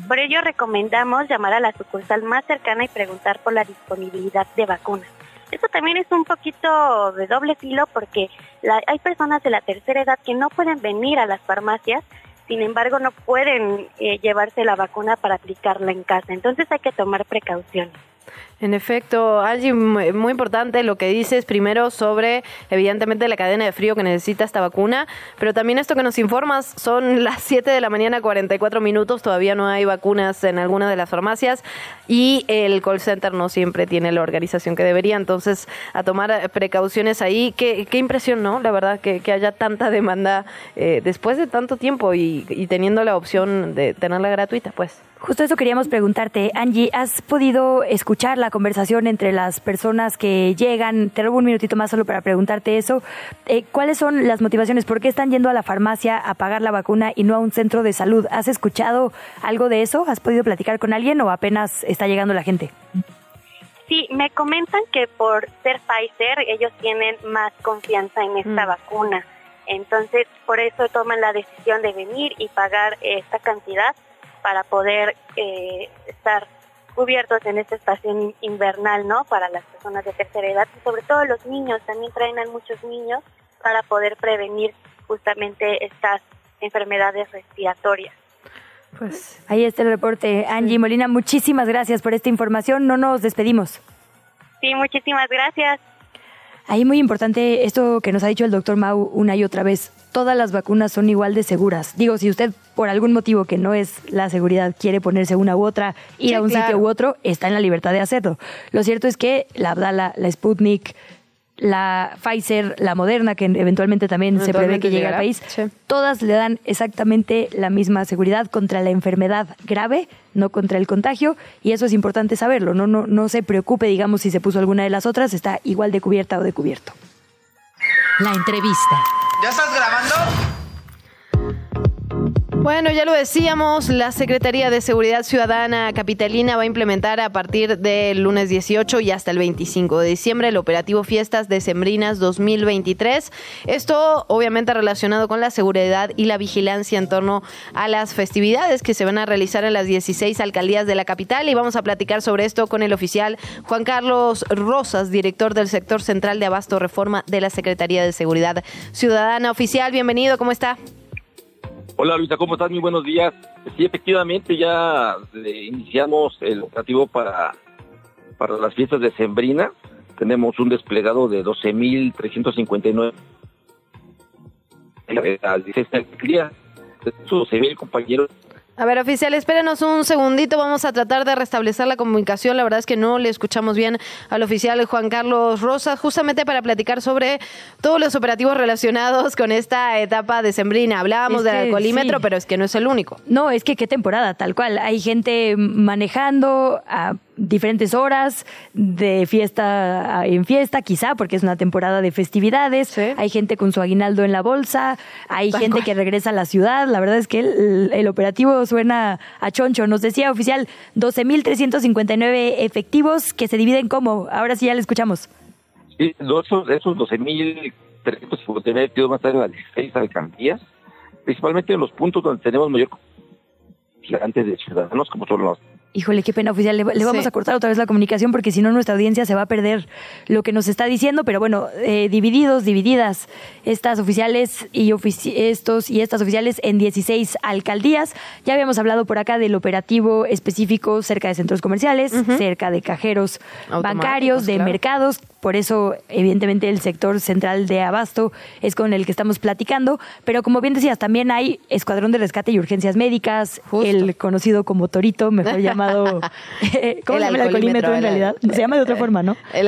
Por ello recomendamos llamar a la sucursal más cercana y preguntar por la disponibilidad de vacunas. Esto también es un poquito de doble filo porque hay personas de la tercera edad que no pueden venir a las farmacias, sin embargo no pueden eh, llevarse la vacuna para aplicarla en casa. Entonces hay que tomar precauciones. En efecto, Angie, muy importante lo que dices primero sobre, evidentemente, la cadena de frío que necesita esta vacuna, pero también esto que nos informas, son las 7 de la mañana, 44 minutos, todavía no hay vacunas en alguna de las farmacias y el call center no siempre tiene la organización que debería, entonces a tomar precauciones ahí. Qué, qué impresión, ¿no? La verdad, que, que haya tanta demanda eh, después de tanto tiempo y, y teniendo la opción de tenerla gratuita, pues. Justo eso queríamos preguntarte, Angie, ¿has podido escuchar la conversación entre las personas que llegan? Te robo un minutito más solo para preguntarte eso. Eh, ¿Cuáles son las motivaciones? ¿Por qué están yendo a la farmacia a pagar la vacuna y no a un centro de salud? ¿Has escuchado algo de eso? ¿Has podido platicar con alguien o apenas está llegando la gente? Sí, me comentan que por ser Pfizer ellos tienen más confianza en esta mm. vacuna. Entonces, por eso toman la decisión de venir y pagar esta cantidad para poder eh, estar cubiertos en esta estación invernal, ¿no? Para las personas de tercera edad y sobre todo los niños, también traen a muchos niños para poder prevenir justamente estas enfermedades respiratorias. Pues ahí está el reporte. Angie Molina, muchísimas gracias por esta información. No nos despedimos. Sí, muchísimas gracias. Ahí muy importante esto que nos ha dicho el doctor Mau una y otra vez. Todas las vacunas son igual de seguras. Digo, si usted por algún motivo que no es la seguridad quiere ponerse una u otra, ir a un sitio u otro, está en la libertad de hacerlo. Lo cierto es que la Abdala, la Sputnik, la Pfizer, la Moderna, que eventualmente también se prevé que llegue al país, todas le dan exactamente la misma seguridad contra la enfermedad grave, no contra el contagio, y eso es importante saberlo. No, no, no se preocupe, digamos, si se puso alguna de las otras, está igual de cubierta o de cubierto. La entrevista. ¿Ya estás grabando? Bueno, ya lo decíamos, la Secretaría de Seguridad Ciudadana Capitalina va a implementar a partir del lunes 18 y hasta el 25 de diciembre el operativo Fiestas Decembrinas 2023. Esto obviamente relacionado con la seguridad y la vigilancia en torno a las festividades que se van a realizar en las 16 alcaldías de la capital y vamos a platicar sobre esto con el oficial Juan Carlos Rosas, director del sector central de Abasto Reforma de la Secretaría de Seguridad Ciudadana. Oficial, bienvenido, ¿cómo está? Hola Luisa, ¿cómo estás? Muy buenos días. Sí, efectivamente ya eh, iniciamos el operativo para, para las fiestas de Sembrina. Tenemos un desplegado de 12.359 días. sus 12 mil compañeros a ver, oficial, espérenos un segundito. Vamos a tratar de restablecer la comunicación. La verdad es que no le escuchamos bien al oficial Juan Carlos Rosa, justamente para platicar sobre todos los operativos relacionados con esta etapa de Sembrina. Hablábamos del alcoholímetro, pero es que no es el único. No, es que qué temporada, tal cual. Hay gente manejando a diferentes horas de fiesta en fiesta, quizá porque es una temporada de festividades. Hay gente con su aguinaldo en la bolsa, hay gente que regresa a la ciudad. La verdad es que el, operativo suena a choncho. Nos decía oficial 12.359 efectivos que se dividen como. Ahora sí ya le escuchamos. Sí, esos, esos 12.359 efectivos más tarde a las 16 alcaldías, principalmente en los puntos donde tenemos mayor gigantes de ciudadanos, como son los Híjole, qué pena, oficial. Le, vamos a cortar otra vez la comunicación porque si no nuestra audiencia se va a perder lo que nos está diciendo. Pero bueno, eh, divididos, divididas estas oficiales y estos y estas oficiales en 16 alcaldías. Ya habíamos hablado por acá del operativo específico cerca de centros comerciales, cerca de cajeros bancarios, de mercados. Por eso, evidentemente, el sector central de Abasto es con el que estamos platicando. Pero como bien decías, también hay Escuadrón de Rescate y Urgencias Médicas, el conocido como Torito, mejor llamado ¿Cómo se llama el alcoholímetro en realidad? Se llama de otra forma, ¿no? El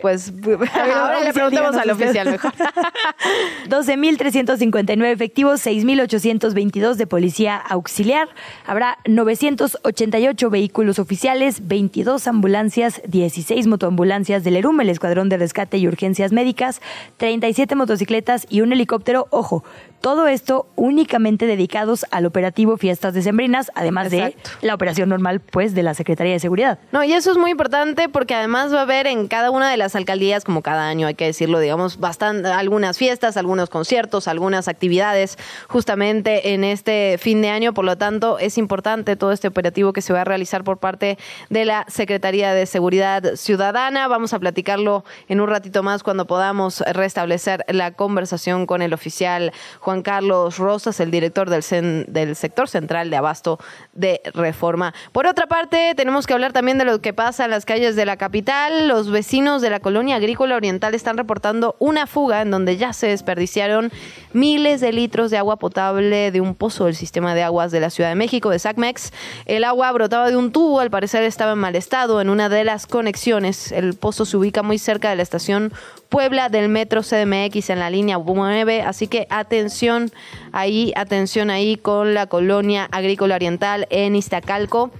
pues ahora le preguntamos al oficial mejor. 12.359 efectivos, 6.822 de policía auxiliar. Habrá 988 vehículos oficiales, 22 ambulancias, 16 motoambulancias del ERUM, el Escuadrón de Rescate y Urgencias Médicas, 37 motocicletas y un helicóptero. Ojo, todo esto únicamente dedicados al operativo Fiestas Decembrinas, además de la operación normal, pues, de la Secretaría de Seguridad. No, y eso es muy importante porque además va a haber en cada una de las alcaldías, como cada año, hay que decirlo, digamos, bastante, algunas fiestas, algunos conciertos, algunas actividades justamente en este fin de año. Por lo tanto, es importante todo este operativo que se va a realizar por parte de la Secretaría de Seguridad Ciudadana. Vamos a platicarlo en un ratito más cuando podamos restablecer la conversación con el oficial Juan Carlos Rosas, el director del, del sector central de Abasto de Reforma. Por otra parte, tenemos que hablar también de lo que pasa en las calles de la capital. Los vecinos de la colonia agrícola oriental están reportando una fuga en donde ya se desperdiciaron miles de litros de agua potable de un pozo del sistema de aguas de la Ciudad de México, de SACMEX. El agua brotaba de un tubo, al parecer estaba en mal estado en una de las conexiones. El pozo se ubica muy cerca de la estación Puebla del metro CDMX en la línea 9, así que atención ahí, atención ahí con la colonia agrícola oriental en Iztacalco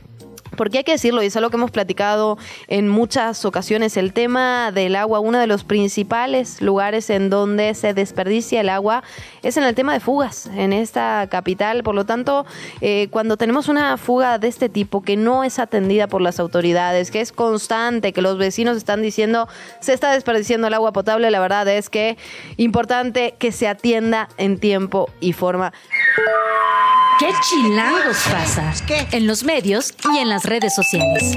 porque hay que decirlo, y es algo que hemos platicado en muchas ocasiones, el tema del agua, uno de los principales lugares en donde se desperdicia el agua es en el tema de fugas en esta capital. Por lo tanto, eh, cuando tenemos una fuga de este tipo que no es atendida por las autoridades, que es constante, que los vecinos están diciendo se está desperdiciando el agua potable, la verdad es que importante que se atienda en tiempo y forma. ¿Qué chilangos pasa? En los medios y en las redes sociales.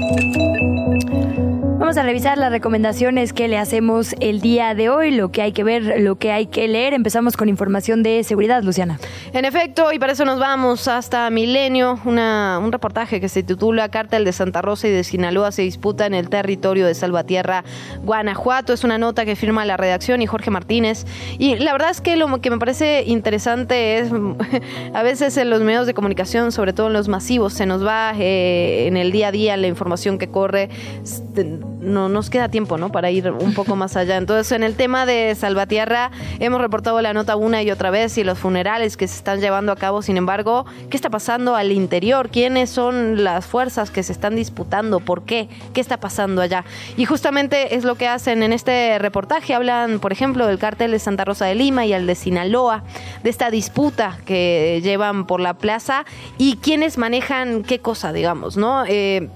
Vamos a revisar las recomendaciones que le hacemos el día de hoy, lo que hay que ver, lo que hay que leer. Empezamos con información de seguridad, Luciana. En efecto, y para eso nos vamos hasta Milenio, una, un reportaje que se titula Cártel de Santa Rosa y de Sinaloa se disputa en el territorio de Salvatierra, Guanajuato. Es una nota que firma la redacción y Jorge Martínez. Y la verdad es que lo que me parece interesante es, a veces en los medios de comunicación, sobre todo en los masivos, se nos va eh, en el día a día la información que corre no nos queda tiempo, ¿no? Para ir un poco más allá. Entonces, en el tema de Salvatierra, hemos reportado la nota una y otra vez y los funerales que se están llevando a cabo. Sin embargo, ¿qué está pasando al interior? ¿Quiénes son las fuerzas que se están disputando? ¿Por qué? ¿Qué está pasando allá? Y justamente es lo que hacen en este reportaje. Hablan, por ejemplo, del cártel de Santa Rosa de Lima y el de Sinaloa, de esta disputa que llevan por la plaza y quiénes manejan qué cosa, digamos, ¿no? Eh,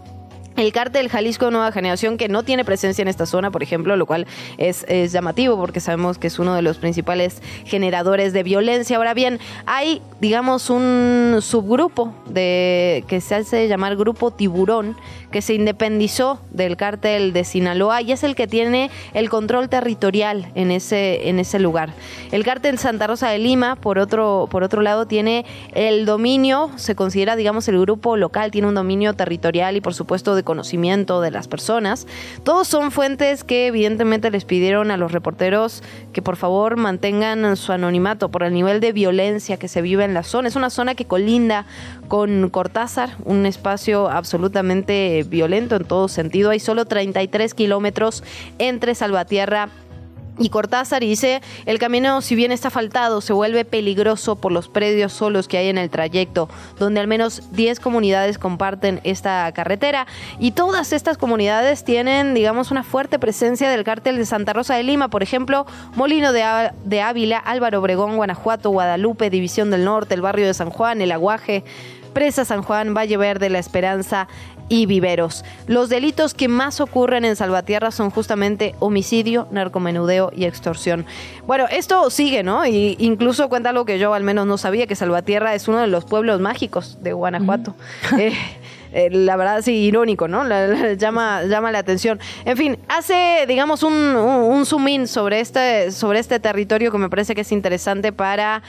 el cártel Jalisco Nueva Generación que no tiene presencia en esta zona, por ejemplo, lo cual es, llamativo porque sabemos que es uno de los principales generadores de violencia. Ahora bien, hay, digamos, un subgrupo de que se hace llamar Grupo Tiburón que se independizó del cártel de Sinaloa y es el que tiene el control territorial en ese, en ese lugar. El cártel Santa Rosa de Lima, por otro, por otro lado, tiene el dominio, se considera, digamos, el grupo local, tiene un dominio territorial y por supuesto de conocimiento de las personas. Todos son fuentes que evidentemente les pidieron a los reporteros que por favor mantengan su anonimato por el nivel de violencia que se vive en la zona. Es una zona que colinda con Cortázar, un espacio absolutamente violento en todo sentido. Hay solo 33 kilómetros entre Salvatierra y Cortázar dice, el camino si bien está asfaltado, se vuelve peligroso por los predios solos que hay en el trayecto, donde al menos 10 comunidades comparten esta carretera. Y todas estas comunidades tienen, digamos, una fuerte presencia del cártel de Santa Rosa de Lima, por ejemplo, Molino de, de Ávila, Álvaro Obregón, Guanajuato, Guadalupe, División del Norte, el barrio de San Juan, el Aguaje, Presa San Juan, Valle Verde, La Esperanza y Viveros. Los delitos que más ocurren en Salvatierra son justamente homicidio, narcomenudeo y extorsión. Bueno, esto sigue, ¿no? Y incluso cuenta lo que yo al menos no sabía, que Salvatierra es uno de los pueblos mágicos de Guanajuato. Eh, eh, la verdad sí irónico, ¿no? llama, llama la atención. En fin, hace, digamos, un, un, zoom in sobre este, sobre este territorio que me parece que es interesante para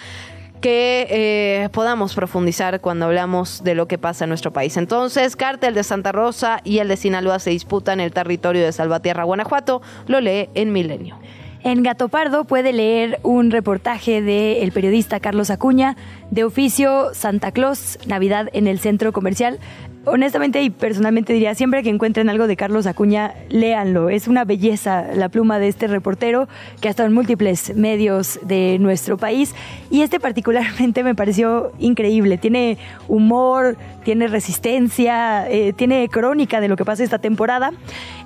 que eh, podamos profundizar cuando hablamos de lo que pasa en nuestro país. Entonces, Cártel de Santa Rosa y el de Sinaloa se disputan el territorio de Salvatierra, Guanajuato. Lo lee en Milenio. En Gato Pardo puede leer un reportaje del periodista Carlos Acuña de oficio Santa Claus, Navidad en el centro comercial honestamente y personalmente diría, siempre que encuentren algo de Carlos Acuña, léanlo. Es una belleza la pluma de este reportero que ha estado en múltiples medios de nuestro país y este particularmente me pareció increíble. Tiene humor, tiene resistencia, eh, tiene crónica de lo que pasa esta temporada.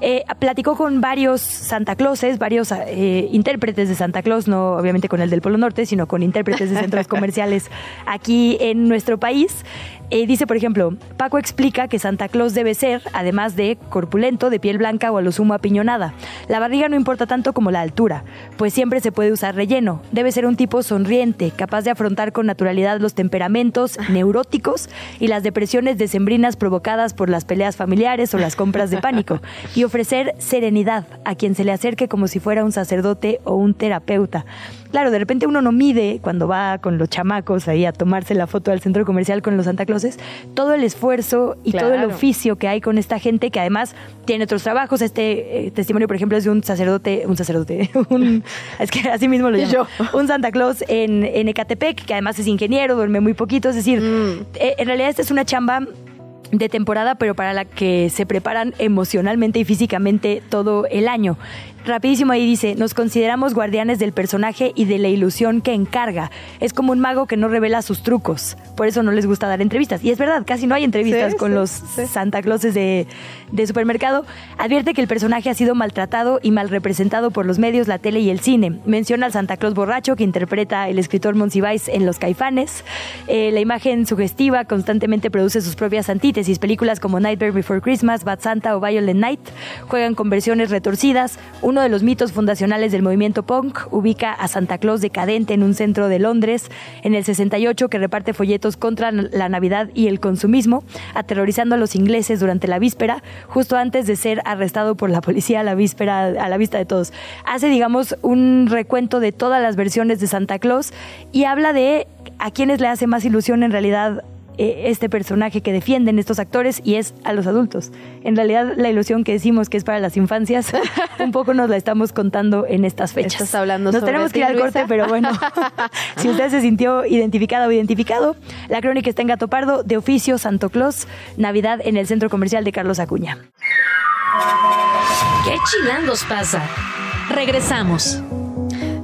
Eh, platicó con varios Santa Clauses, varios eh, intérpretes de Santa Claus, no obviamente con el del Polo Norte, sino con intérpretes de centros comerciales aquí en nuestro país. dice, por ejemplo, Paco explica que Santa Claus debe ser, además de corpulento, de piel blanca o a lo sumo apiñonada. La barriga no importa tanto como la altura, pues siempre se puede usar relleno. Debe ser un tipo sonriente, capaz de afrontar con naturalidad los temperamentos neuróticos y las depresiones decembrinas provocadas por las peleas familiares o las compras de pánico y ofrecer serenidad a quien se le acerque como si fuera un sacerdote o un terapeuta. Claro, de repente uno no mide cuando va con los chamacos ahí a tomarse la foto al centro comercial con los Santa Clauses, todo el esfuerzo y todo el oficio que hay con esta gente que además tiene otros trabajos. Este eh, testimonio, por ejemplo, es de un sacerdote, un sacerdote, es que así mismo lo llamo, un Santa Claus en, en, Ecatepec, que además es ingeniero, duerme muy poquito, es decir, mm. eh, en realidad esta es una chamba de temporada, pero para la que se preparan emocionalmente y físicamente todo el año rapidísimo ahí dice, nos consideramos guardianes del personaje y de la ilusión que encarga. Es como un mago que no revela sus trucos, por eso no les gusta dar entrevistas. Y es verdad, casi no hay entrevistas con los Santa Clauses de, de, supermercado. Advierte que el personaje ha sido maltratado y mal representado por los medios, la tele y el cine. Menciona al Santa Claus borracho que interpreta el escritor Monsiváis en Los Caifanes. Eh, la imagen sugestiva constantemente produce sus propias antítesis. Películas como Nightmare Before Christmas, Bad Santa o Violent Night juegan con versiones retorcidas. Un uno de los mitos fundacionales del movimiento punk ubica a Santa Claus decadente en un centro de Londres en el 68 que reparte folletos contra la Navidad y el consumismo, aterrorizando a los ingleses durante la víspera, justo antes de ser arrestado por la policía a la víspera a la vista de todos. Hace, digamos, un recuento de todas las versiones de Santa Claus y habla de a quienes le hace más ilusión en realidad eh, este personaje que defienden estos actores y es a los adultos. En realidad la ilusión que decimos que es para las infancias, un poco nos la estamos contando en estas fechas. Estás hablando nos tenemos que ir al corte, pero bueno, si usted se sintió identificado o identificado, la crónica está en Gato Pardo, de oficio Santo Claus, Navidad en el Centro Comercial de Carlos Acuña. ¿Qué chilangos pasa? Regresamos.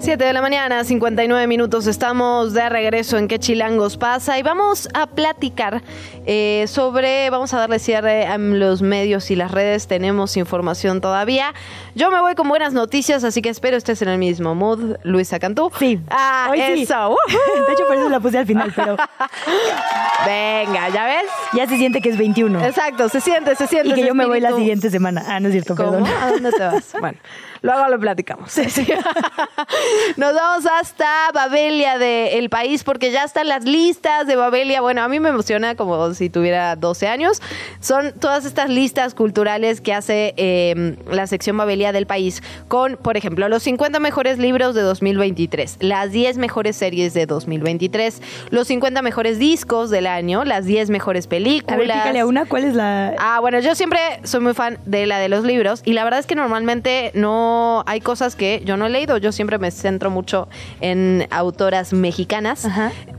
7 de la mañana, 59 minutos. Estamos de regreso en qué chilangos pasa y vamos a platicar eh, sobre, vamos a darle cierre a los medios y las redes. Tenemos información todavía. Yo me voy con buenas noticias, así que espero estés en el mismo mood. Luisa Cantú. Sí. Ah, Hoy eso. De hecho, por eso la puse al final, pero. Venga, ¿ya ves? Ya se siente que es 21. Exacto, se siente, se siente. Y que yo me voy la siguiente semana. Ah, no es cierto, ¿Cómo? perdón. ¿A dónde te vas? Bueno. Luego lo platicamos. Nos vamos hasta Babelia del país porque ya están las listas de Babelia. Bueno, a mí me emociona como si tuviera 12 años. Son todas estas listas culturales que hace eh, la sección Babelia del país con, por ejemplo, los 50 mejores libros de 2023, las 10 mejores series de 2023, los 50 mejores discos del año, las 10 mejores películas. A ver, pícale a una, ¿cuál es la...? Ah, bueno, yo siempre soy muy fan de la de los libros y la verdad es que normalmente no hay cosas que yo no he leído. Yo siempre me centro mucho en autoras mexicanas.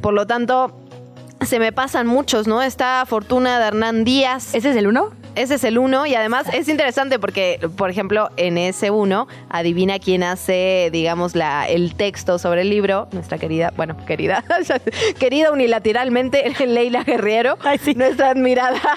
Por lo tanto, se me pasan muchos, ¿no? Está Fortuna de Hernán Díaz. ¿Ese es el uno? Ese es el uno y además es interesante porque, por ejemplo, en ese uno, adivina quién hace, digamos, la, el texto sobre el libro, nuestra querida, bueno, querida, querida unilateralmente, Leila Guerriero, nuestra admirada.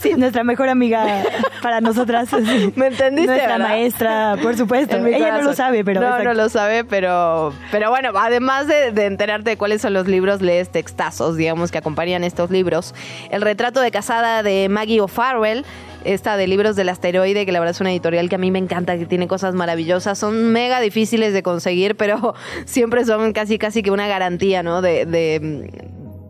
Sí, nuestra mejor amiga para nosotras. ¿Me entendiste? Nuestra maestra, por supuesto. Ella no lo sabe, pero... No, no lo sabe, pero, pero bueno, además de, de enterarte de cuáles son los libros, lees textazos, digamos, que acompañan estos libros. El retrato de casada de Maggie O'Farrell, esta de libros del asteroide, que la verdad es una editorial que a mí me encanta, que tiene cosas maravillosas. Son mega difíciles de conseguir, pero siempre son casi, casi que una garantía, ¿no? De, de,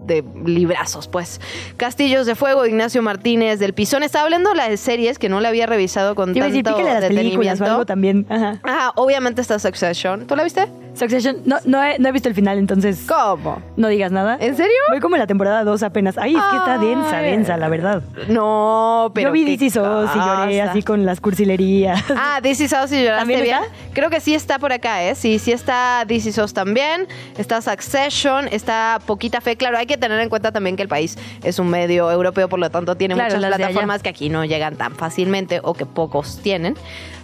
de librazos, pues. Castillos de Fuego, Ignacio Martínez del Pisón. Estaba hablando de las series que no la había revisado con decir, tanto las películas o algo también. Ajá. Ajá, obviamente está Succession. ¿Tú la viste? Succession, no, no, he, no he visto el final, entonces... ¿Cómo? No digas nada. ¿En serio? Voy como en la temporada 2 apenas. Ay, es que está densa, densa, la verdad. No, pero. Yo vi This Is Us y lloré así con las cursilerías. Ah, This Is Us y lloraste ¿También bien. está? Creo que sí está por acá, ¿eh? Sí, sí está This Is Us también. Está Succession, está Poquita Fe. Claro, hay que tener en cuenta también que el país es un medio europeo, por lo tanto tiene Claro, muchas plataformas que aquí no llegan tan fácilmente o que pocos tienen.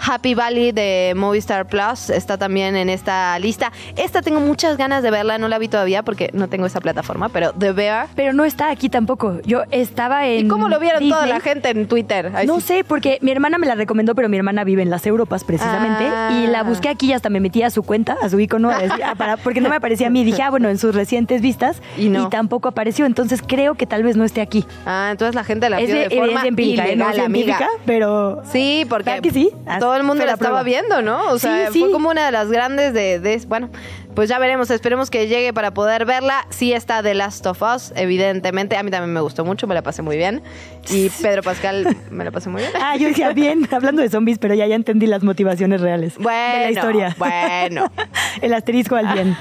Happy Valley de Movistar Plus está también en esta lista. Esta tengo muchas ganas de verla, no la vi todavía porque no tengo esa plataforma, pero The Bear. Pero no está aquí tampoco. Yo estaba en. ¿Y cómo lo vieron toda la gente en Twitter? Ay, No sí. sé, porque mi hermana me la recomendó, pero mi hermana vive en las Europas precisamente. Ah. Y la busqué aquí y hasta me metí a su cuenta, a su icono, a decir, ah, para- porque no me aparecía a mí. Dije, ah, bueno, en sus recientes vistas. Y no. tampoco apareció. Entonces creo que tal vez no esté aquí. Ah, entonces la gente la es vio de de, forma empírica, ¿eh? no ilegal, amiga. científica, pero. Sí, porque ¿Verdad que sí? Todo el mundo la estaba viendo, ¿no? O sea, Sí, sí. fue como una de las grandes de, de- Bueno, pues ya veremos, esperemos que llegue para poder verla. Sí está The Last of Us, evidentemente. A mí también me gustó mucho, me la pasé muy bien. Y Pedro Pascal me la pasé muy bien. Ah, yo decía bien, hablando de zombies, pero ya, ya entendí las motivaciones reales Bueno, de la historia. bueno. El asterisco al bien.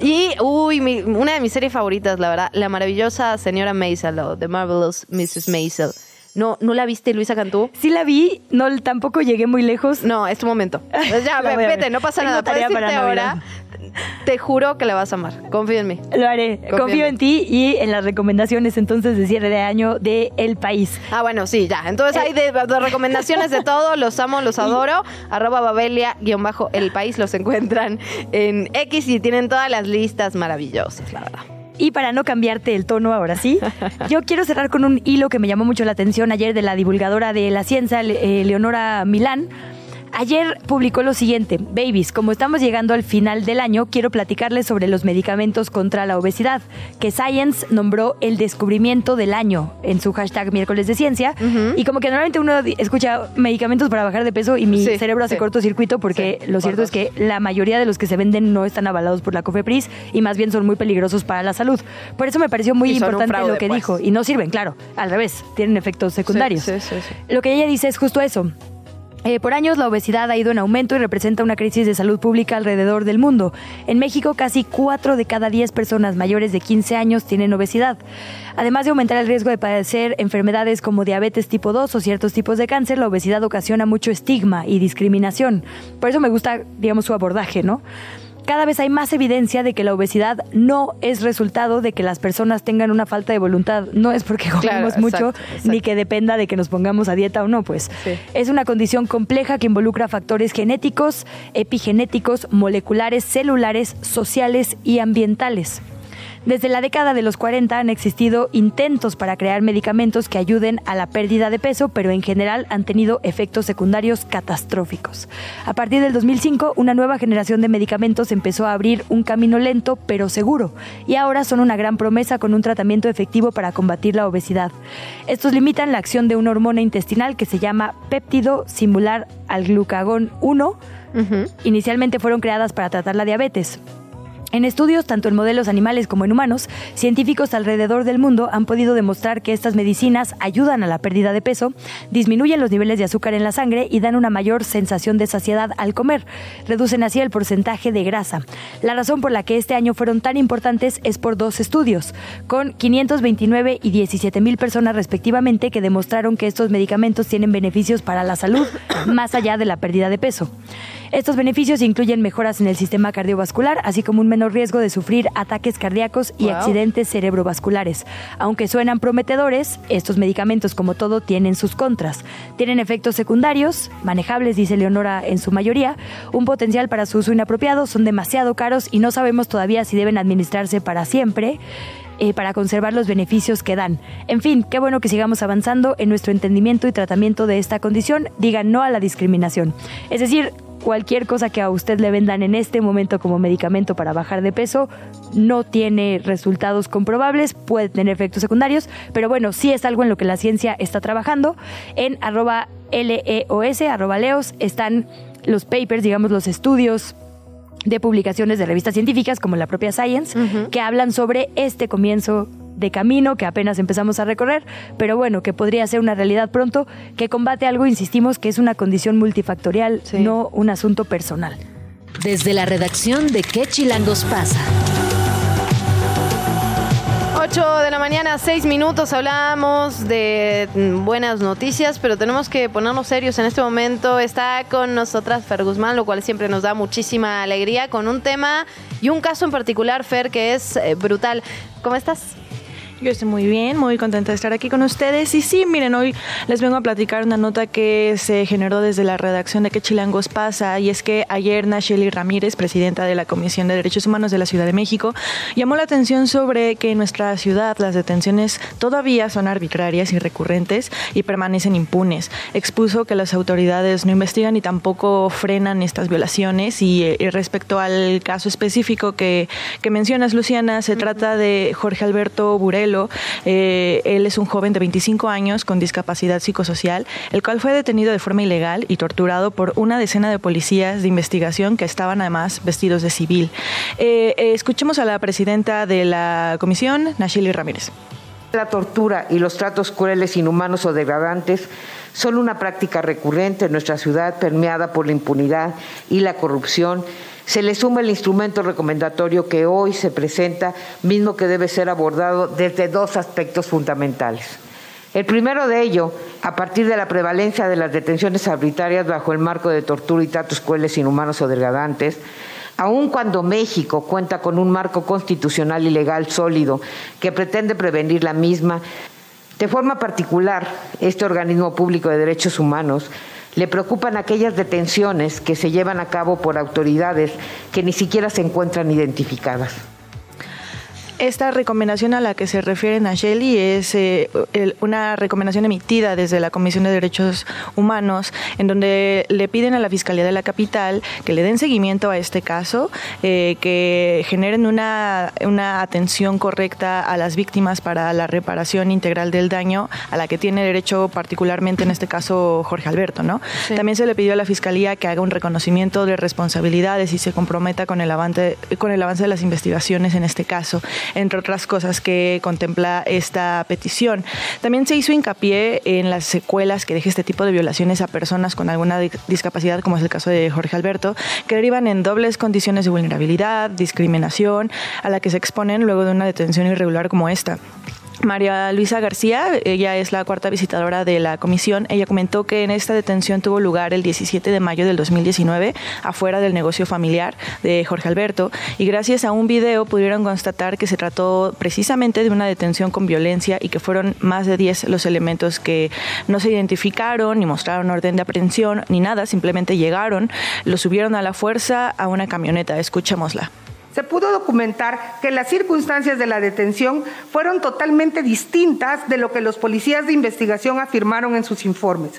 Y, uy, mi- una de mis series favoritas, la verdad, la maravillosa señora Maisel o The Marvelous Mrs. Maisel. ¿No, ¿No la viste, Luisa Cantú? Sí la vi, no tampoco llegué muy lejos. No, es tu momento. Pues ya, vete, no pasa Tengo nada. Tarea para ahora, te juro que la vas a amar. Confía en mí. Lo haré. Confío Confío en en ti y en las recomendaciones entonces de cierre de año de El País. Ah, bueno, sí, ya. Entonces hay de, de recomendaciones de todo. Los amo, los adoro. Arroba Babelia, guion bajo, el país. Los encuentran en X y tienen todas las listas maravillosas, la verdad. Y para no cambiarte el tono ahora sí, yo quiero cerrar con un hilo que me llamó mucho la atención ayer de la divulgadora de la ciencia, eh, Leonora Milán. Ayer publicó lo siguiente, babies, como estamos llegando al final del año, quiero platicarles sobre los medicamentos contra la obesidad, que Science nombró el descubrimiento del año en su hashtag miércoles de ciencia. Y como que normalmente uno escucha medicamentos para bajar de peso y mi Sí, cerebro hace sí. cortocircuito porque Sí, lo cierto por es que la mayoría de los que se venden no están avalados por la COFEPRIS y más bien son muy peligrosos para la salud. Por eso me pareció muy importante fraude, lo que pues. dijo. Y no sirven, claro, al revés, tienen efectos secundarios. Lo que ella dice es justo eso. Eh, por años la obesidad ha ido en aumento y representa una crisis de salud pública alrededor del mundo. En México casi 4 de cada 10 personas mayores de 15 años tienen obesidad. Además de aumentar el riesgo de padecer enfermedades como diabetes tipo 2 o ciertos tipos de cáncer, la obesidad ocasiona mucho estigma y discriminación. Por eso me gusta, digamos, su abordaje, ¿no? Cada vez hay más evidencia de que la obesidad no es resultado de que las personas tengan una falta de voluntad. No es porque comemos Claro, mucho, exacto, exacto. ni que dependa de que nos pongamos a dieta o no, pues. Sí. Es una condición compleja que involucra factores genéticos, epigenéticos, moleculares, celulares, sociales y ambientales. Desde la década de los 40 han existido intentos para crear medicamentos que ayuden a la pérdida de peso, pero en general han tenido efectos secundarios catastróficos. A partir del 2005, una nueva generación de medicamentos empezó a abrir un camino lento pero seguro, y ahora son una gran promesa con un tratamiento efectivo para combatir la obesidad. Estos limitan la acción de una hormona intestinal que se llama péptido simular al glucagón 1. Inicialmente fueron creadas para tratar la diabetes, en estudios, tanto en modelos animales como en humanos, científicos alrededor del mundo han podido demostrar que estas medicinas ayudan a la pérdida de peso, disminuyen los niveles de azúcar en la sangre y dan una mayor sensación de saciedad al comer. Reducen así el porcentaje de grasa. La razón por la que este año fueron tan importantes es por dos estudios, con 529 y 17 mil personas respectivamente que demostraron que estos medicamentos tienen beneficios para la salud más allá de la pérdida de peso. Estos beneficios incluyen mejoras en el sistema cardiovascular, así como un menor riesgo de sufrir ataques cardíacos y accidentes cerebrovasculares. Aunque suenan prometedores, estos medicamentos, como todo, tienen sus contras. Tienen efectos secundarios, manejables, dice Leonora en su mayoría, un potencial para su uso inapropiado, son demasiado caros y no sabemos todavía si deben administrarse para siempre. Eh, para conservar los beneficios que dan. En fin, qué bueno que sigamos avanzando en nuestro entendimiento y tratamiento de esta condición. Digan no a la discriminación. Es decir, cualquier cosa que a usted le vendan en este momento como medicamento para bajar de peso no tiene resultados comprobables, puede tener efectos secundarios, pero bueno, sí es algo en lo que la ciencia está trabajando. En arroba LEOS, arroba leos, están los papers, digamos, los estudios de publicaciones de revistas científicas como la propia Science, que hablan sobre este comienzo de camino que apenas empezamos a recorrer, pero bueno, que podría ser una realidad pronto, que combate algo, insistimos, que es una condición multifactorial, no un asunto personal. Desde la redacción de ¿Qué Chilangos pasa? 8 de la mañana, 6 minutos, hablamos de buenas noticias, pero tenemos que ponernos serios en este momento. Está con nosotras Fer Guzmán, lo cual siempre nos da muchísima alegría, con un tema y un caso en particular, Fer, que es eh, brutal. ¿Cómo estás? Yo estoy muy bien, muy contenta de estar aquí con ustedes. Y sí, miren, hoy les vengo a platicar una nota que se generó desde la redacción de ¿Qué Chilangos pasa? Y es que ayer Nacheli Ramírez, presidenta de la Comisión de Derechos Humanos de la Ciudad de México, llamó la atención sobre que en nuestra ciudad las detenciones todavía son arbitrarias y recurrentes y permanecen impunes. Expuso que las autoridades no investigan y tampoco frenan estas violaciones. Y, eh, respecto al caso específico que, que mencionas, Luciana, se trata de Jorge Alberto Burel eh, él es un joven de 25 años con discapacidad psicosocial, el cual fue detenido de forma ilegal y torturado por una decena de policías de investigación que estaban además vestidos de civil. Eh, eh, escuchemos a la presidenta de la comisión, Nachili Ramírez. La tortura y los tratos crueles, inhumanos o degradantes son una práctica recurrente en nuestra ciudad permeada por la impunidad y la corrupción se le suma el instrumento recomendatorio que hoy se presenta, mismo que debe ser abordado desde dos aspectos fundamentales. El primero de ello, a partir de la prevalencia de las detenciones arbitrarias bajo el marco de tortura y tratos crueles, inhumanos o degradantes, aun cuando México cuenta con un marco constitucional y legal sólido que pretende prevenir la misma, de forma particular, este organismo público de derechos humanos le preocupan aquellas detenciones que se llevan a cabo por autoridades que ni siquiera se encuentran identificadas. Esta recomendación a la que se refiere Nacheli es eh, una recomendación emitida desde la Comisión de Derechos Humanos, en donde le piden a la Fiscalía de la Capital que le den seguimiento a este caso, eh, que generen una, una atención correcta a las víctimas para la reparación integral del daño a la que tiene derecho particularmente en este caso Jorge Alberto. ¿no? También se le pidió a la Fiscalía que haga un reconocimiento de responsabilidades y se comprometa con el avance, con el avance de las investigaciones en este caso entre otras cosas que contempla esta petición. También se hizo hincapié en las secuelas que deja este tipo de violaciones a personas con alguna discapacidad, como es el caso de Jorge Alberto, que derivan en dobles condiciones de vulnerabilidad, discriminación, a la que se exponen luego de una detención irregular como esta. María Luisa García, ella es la cuarta visitadora de la comisión. Ella comentó que en esta detención tuvo lugar el 17 de mayo del 2019 afuera del negocio familiar de Jorge Alberto y gracias a un video pudieron constatar que se trató precisamente de una detención con violencia y que fueron más de 10 los elementos que no se identificaron ni mostraron orden de aprehensión ni nada, simplemente llegaron, lo subieron a la fuerza a una camioneta. Escuchémosla. Se pudo documentar que las circunstancias de la detención fueron totalmente distintas de lo que los policías de investigación afirmaron en sus informes.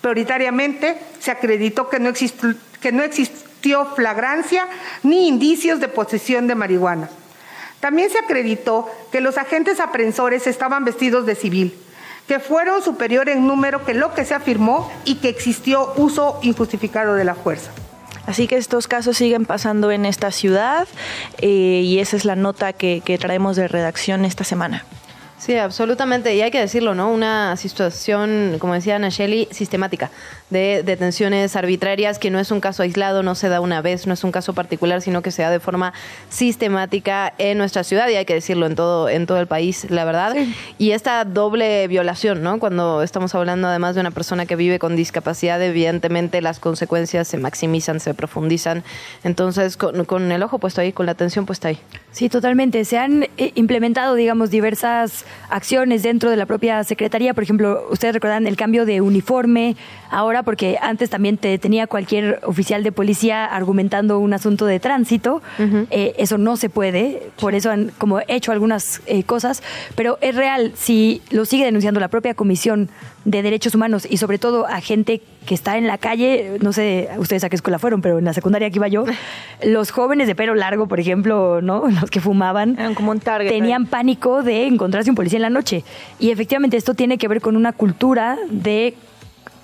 Prioritariamente se acreditó que no, existió, flagrancia ni indicios de posesión de marihuana. También se acreditó que los agentes aprensores estaban vestidos de civil, que fueron superior en número que lo que se afirmó y que existió uso injustificado de la fuerza. Así que estos casos siguen pasando en esta ciudad eh, y esa es la nota que, que traemos de redacción esta semana. Sí, absolutamente. Y hay que decirlo, ¿no? Una situación, como decía Ana Shelley, sistemática de detenciones arbitrarias, que no es un caso aislado, no se da una vez, no es un caso particular, sino que se da de forma sistemática en nuestra ciudad y hay que decirlo en todo, en todo el país, la verdad. Y esta doble violación, ¿no? Cuando estamos hablando además de una persona que vive con discapacidad, evidentemente las consecuencias se maximizan, se profundizan. Entonces, con, con el ojo puesto ahí, con la atención puesta ahí. Sí, totalmente. Se han eh, implementado, digamos, diversas acciones dentro de la propia Secretaría. Por ejemplo, ustedes recuerdan el cambio de uniforme ahora porque antes también te tenía cualquier oficial de policía argumentando un asunto de tránsito. Eh, eso no se puede, por eso han como hecho algunas eh, cosas, pero es real, si lo sigue denunciando la propia Comisión de Derechos Humanos y sobre todo a gente que está en la calle, no sé ustedes a qué escuela fueron, pero en la secundaria que iba yo, los jóvenes de pelo largo, por ejemplo, ¿no? Los que fumaban, como un target, tenían pánico de encontrarse un policía en la noche. Y efectivamente esto tiene que ver con una cultura de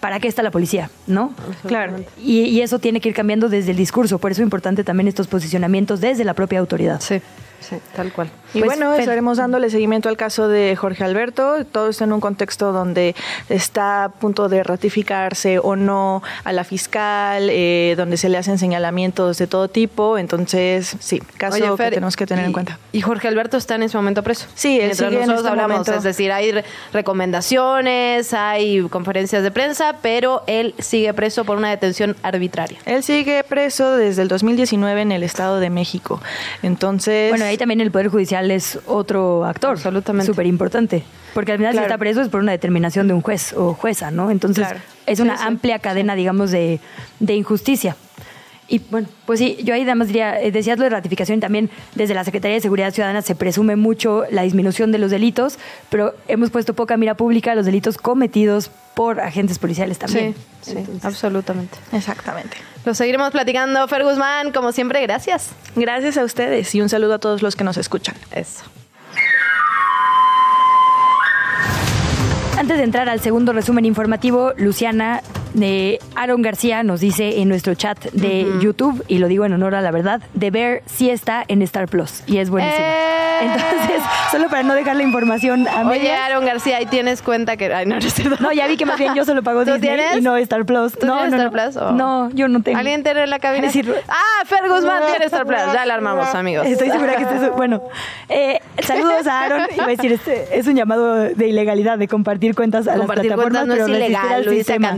¿para qué está la policía? ¿No? Claro. Y, y, eso tiene que ir cambiando desde el discurso. Por eso es importante también estos posicionamientos desde la propia autoridad. Sí. Sí, tal cual. Y Pues, bueno, estaremos dándole seguimiento al caso de Jorge Alberto. Todo esto en un contexto donde está a punto de ratificarse o no a la fiscal, eh, donde se le hacen señalamientos de todo tipo. Entonces, sí, caso Oye, que tenemos que tener y- en cuenta. Y Jorge Alberto está en ese momento preso. Sí, él sigue en nosotros este hablamos, momento. es decir, hay re- recomendaciones, hay conferencias de prensa, pero él sigue preso por una detención arbitraria. Él sigue preso desde el 2019 en el Estado de México. Entonces, Bueno, ahí también el Poder Judicial es otro actor. Absolutamente. Súper importante. Porque al final Claro. si está preso es por una determinación de un juez o jueza, ¿no? Entonces Claro. es una Sí, sí. amplia cadena, digamos, de, de injusticia. Y bueno, pues sí, yo ahí además diría, eh, decías lo de ratificación y también desde la Secretaría de Seguridad Ciudadana se presume mucho la disminución de los delitos, pero hemos puesto poca mira pública a los delitos cometidos por agentes policiales también. Sí, sí, absolutamente. exactamente. Lo seguiremos platicando. Fer Guzmán, como siempre, gracias. Gracias a ustedes y un saludo a todos los que nos escuchan. Eso. Antes de entrar al segundo resumen informativo, Luciana de Aaron García nos dice en nuestro chat de YouTube, y lo digo en honor a la verdad, The Bear sí está en Star Plus y es buenísimo. ¡Eh! Entonces, solo para no dejar la información a Oye, Aaron García, ahí tienes cuenta que... Ay, no, no es. No, ya vi que más bien yo solo pago ¿Tú Disney tienes? y no Star Plus. ¿Tú no, tienes no, Star no. Plus o- No, yo no tengo. ¿Alguien tiene en la cabina? Es decir, ah, Fer Guzmán tiene Star Plus. Ya la armamos, amigos. Estoy segura que este es, bueno. eh, saludos a Aaron. Iba a decir, este es un llamado de ilegalidad de compartir cuentas a Compartir las plataformas, cuentas no es pero resistir ilegal, al Luisa sistema.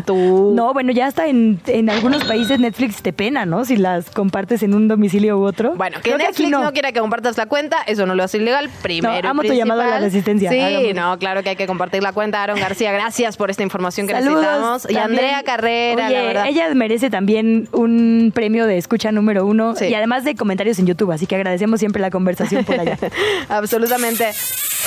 No, bueno, ya hasta en, en algunos países Netflix te pena, ¿no? Si las compartes en un domicilio u otro. Bueno, que Creo Netflix aquí no. quiera que compartas la cuenta, eso no lo hace ilegal. Primero. No, amo tu llamado a la resistencia. Sí, Hagamos. no, claro que hay que compartir la cuenta. Aaron García, gracias por esta información que Saludos necesitamos. Y. Andrea Carrera, Oye, la verdad. Ella merece también un premio de escucha número uno y además de comentarios en YouTube, así que agradecemos siempre la conversación por allá. Absolutamente.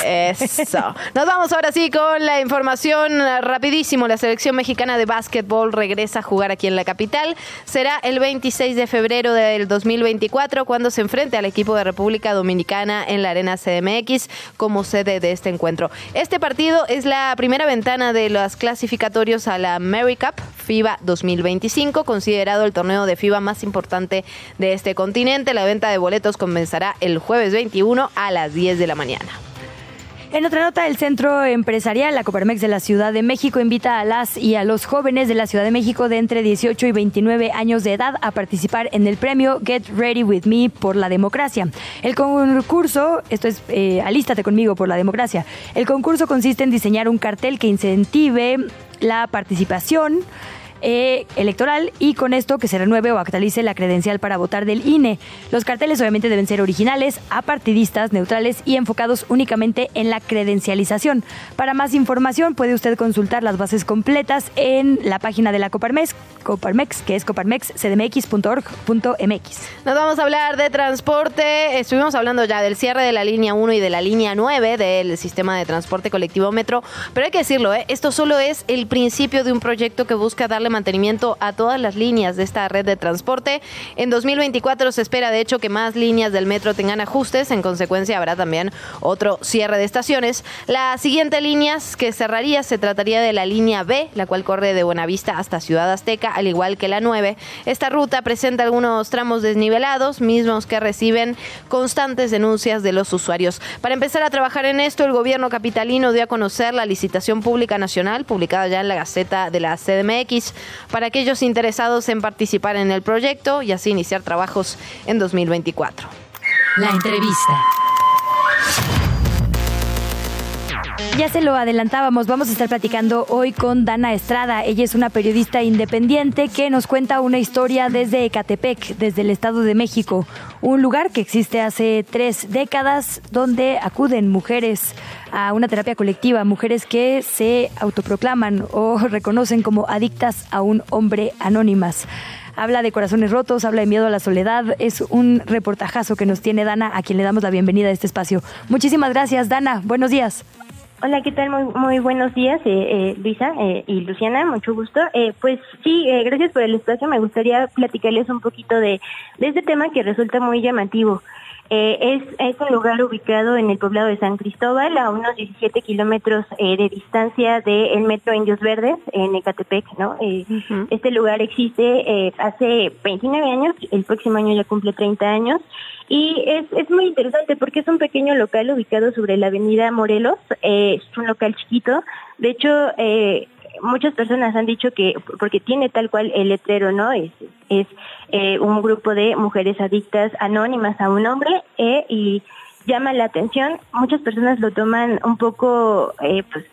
Eso. Nos vamos ahora sí con la información eh, rapidísimo. La selección mexicana de básquetbol regresa a jugar aquí en la capital. Será el 26 de febrero del 2024 cuando se enfrente al equipo de República Dominicana en la Arena CDMX como sede de este encuentro. Este partido es la primera ventana de los clasificatorios a la Mary Cup FIBA 2025, considerado el torneo de FIBA más importante de este continente. La venta de boletos comenzará el jueves 21 a las 10 de la mañana. En otra nota, el Centro Empresarial, la Coparmex de la Ciudad de México, invita a las y a los jóvenes de la Ciudad de México de entre 18 y 29 años de edad a participar en el premio Get Ready With Me por la Democracia. El concurso, esto es eh, Alístate conmigo por la Democracia. El concurso consiste en diseñar un cartel que incentive la participación eh, electoral y con esto que se renueve o actualice la credencial para votar del INE. Los carteles obviamente deben ser originales, apartidistas, neutrales y enfocados únicamente en la credencialización. Para más información puede usted consultar las bases completas en la página de la Coparmex, Coparmex que es coparmexcdmx.org.mx. Nos vamos a hablar de transporte. Estuvimos hablando ya del cierre de la línea 1 y de la línea 9 del sistema de transporte colectivo Metro, pero hay que decirlo, ¿eh? esto solo es el principio de un proyecto que busca darle mantenimiento a todas las líneas de esta red de transporte. En 2024 se espera, de hecho, que más líneas del metro tengan ajustes. En consecuencia, habrá también otro cierre de estaciones. La siguiente línea que cerraría se trataría de la línea B, la cual corre de Buenavista hasta Ciudad Azteca, al igual que la 9. Esta ruta presenta algunos tramos desnivelados, mismos que reciben constantes denuncias de los usuarios. Para empezar a trabajar en esto, el gobierno capitalino dio a conocer la licitación pública nacional, publicada ya en la Gaceta de la CDMX, para aquellos interesados en participar en el proyecto y así iniciar trabajos en 2024. La entrevista. Ya se lo adelantábamos, vamos a estar platicando hoy con Dana Estrada. Ella es una periodista independiente que nos cuenta una historia desde Ecatepec, desde el Estado de México, un lugar que existe hace tres décadas donde acuden mujeres a una terapia colectiva, mujeres que se autoproclaman o reconocen como adictas a un hombre anónimas habla de corazones rotos, habla de miedo a la soledad. Es un reportajazo que nos tiene Dana, a quien le damos la bienvenida a este espacio. Muchísimas gracias, Dana. Buenos días. Hola, ¿qué tal? Muy, muy buenos días, eh, eh, Luisa eh, y Luciana, mucho gusto. Eh, pues sí, eh, gracias por el espacio. Me gustaría platicarles un poquito de, de este tema que resulta muy llamativo. Eh, es, es un lugar ubicado en el poblado de San Cristóbal, a unos 17 kilómetros eh, de distancia del metro Indios Verdes, en Ecatepec, ¿no? Eh, Este lugar existe eh, hace 29 años, el próximo año ya cumple 30 años, y es, es muy interesante porque es un pequeño local ubicado sobre la avenida Morelos, eh, es un local chiquito, de hecho, eh, muchas personas han dicho que porque tiene tal cual el letrero, ¿no? Es, es eh, un grupo de mujeres adictas anónimas a un hombre eh, y llama la atención. Muchas personas lo toman un poco eh, pues,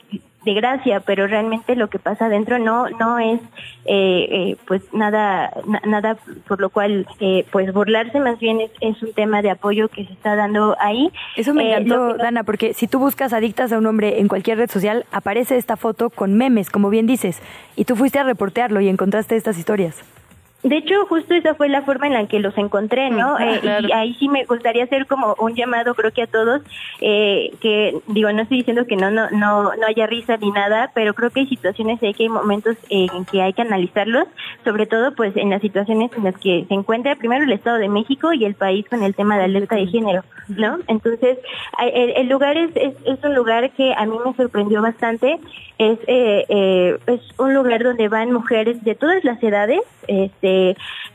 de gracia, pero realmente lo que pasa adentro no no es eh, eh, pues nada na- nada por lo cual eh, pues burlarse más bien es, es un tema de apoyo que se está dando ahí. Eso me Eh, encantó, Dana, porque si tú buscas adictas a un hombre en cualquier red social, aparece esta foto con memes, como bien dices, y tú fuiste a reportearlo y encontraste estas historias. De hecho, justo esa fue la forma en la que los encontré, ¿no? Ah, Eh. Y ahí sí me gustaría hacer como un llamado, creo que a todos, eh, que digo, no estoy diciendo que no, no, no, no haya risa ni nada, pero creo que hay situaciones y que hay momentos en que hay que analizarlos, sobre todo pues en las situaciones en las que se encuentra primero el Estado de México y el país con el tema de alerta de género, ¿no? Entonces, el, el lugar es, es, es un lugar que a mí me sorprendió bastante, es, eh, eh, es un lugar donde van mujeres de todas las edades, este,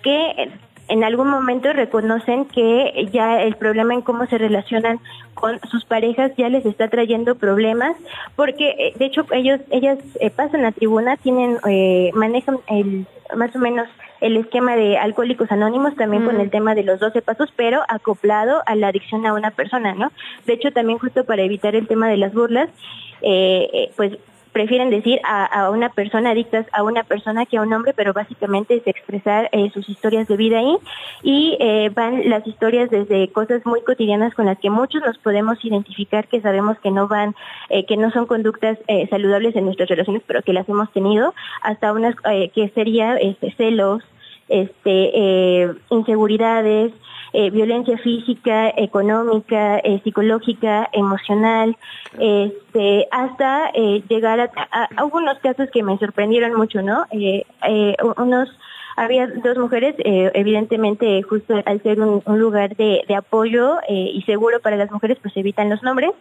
que en algún momento reconocen que ya el problema en cómo se relacionan con sus parejas ya les está trayendo problemas porque eh, de hecho ellos ellas eh, pasan a tribuna tienen eh, manejan el más o menos el esquema de alcohólicos anónimos también con el tema de los 12 pasos pero acoplado a la adicción a una persona no de hecho también justo para evitar el tema de las burlas eh, pues prefieren decir a, a una persona adictas a una persona que a un hombre, pero básicamente es expresar eh, sus historias de vida ahí. Y eh, van las historias desde cosas muy cotidianas con las que muchos nos podemos identificar, que sabemos que no van, eh, que no son conductas eh, saludables en nuestras relaciones, pero que las hemos tenido, hasta unas que sería este, celos, este, inseguridades, eh, violencia física, económica, eh, psicológica, emocional, este, hasta eh, llegar a, a- a- hubo unos casos que me sorprendieron mucho, ¿no? Eh, eh, unos había dos mujeres, eh, evidentemente justo al ser un, un lugar de, de apoyo eh, y seguro para las mujeres, pues evitan los nombres,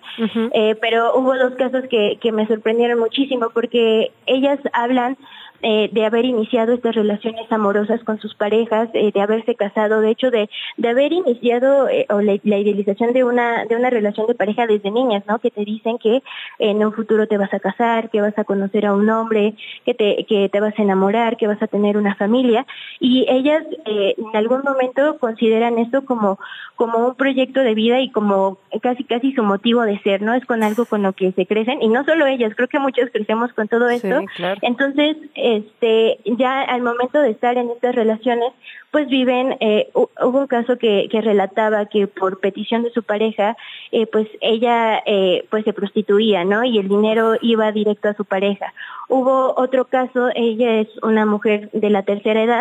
eh, pero hubo dos casos que, que me sorprendieron muchísimo porque ellas hablan eh, de haber iniciado estas relaciones amorosas con sus parejas, eh, de haberse casado, de hecho de, de haber iniciado eh, o la, la idealización de una de una relación de pareja desde niñas, ¿no? Que te dicen que en un futuro te vas a casar, que vas a conocer a un hombre, que te que te vas a enamorar, que vas a tener una familia y ellas eh, en algún momento consideran esto como como un proyecto de vida y como casi casi su motivo de ser, ¿no? Es con algo con lo que se crecen y no solo ellas, creo que muchas crecemos con todo esto. Entonces, este ya al momento de estar en estas relaciones, pues viven, eh, hubo un caso que, que relataba que por petición de su pareja, eh, pues ella eh, pues se prostituía, ¿no? Y el dinero iba directo a su pareja. Hubo otro caso, ella es una mujer de la tercera edad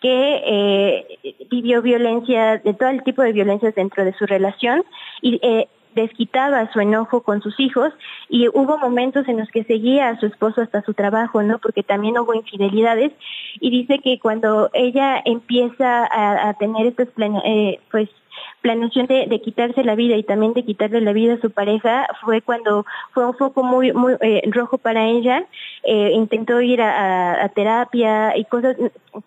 que eh, vivió violencia, de todo el tipo de violencias dentro de su relación y eh, desquitaba su enojo con sus hijos y hubo momentos en los que seguía a su esposo hasta su trabajo, ¿no? Porque también hubo infidelidades y dice que cuando ella empieza a, tener estos eh, pues planeación de, de, quitarse la vida y también de quitarle la vida a su pareja fue cuando fue un foco muy muy eh, rojo para ella. Eh, intentó ir a, a, terapia y cosas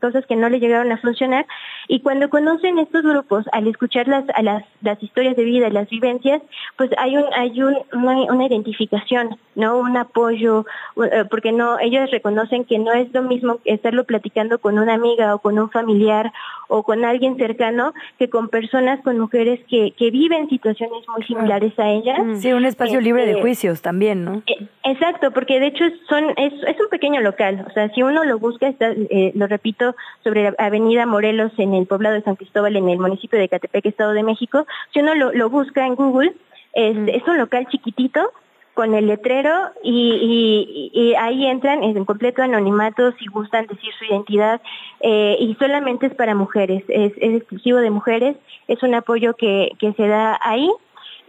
cosas que no le llegaron a funcionar y cuando conocen estos grupos al escuchar las a las, las historias de vida las vivencias pues hay un hay un, una, una identificación no un apoyo eh, porque no ellos reconocen que no es lo mismo estarlo platicando con una amiga o con un familiar o con alguien cercano que con personas con mujeres que, que viven situaciones muy similares a ellas. Sí, un espacio libre de este, juicios también, ¿no? Eh, exacto, porque de hecho son es, es un pequeño local, o sea, si uno lo busca, está, eh, lo repito, sobre la Avenida Morelos en el poblado de San Cristóbal, en el municipio de Catepec, Estado de México, si uno lo, lo busca en Google, es, es un local chiquitito, con el letrero y, y, ahí entran en completo anonimato si gustan decir su identidad eh, y solamente es para mujeres, es, es exclusivo de mujeres, es un apoyo que, que se da ahí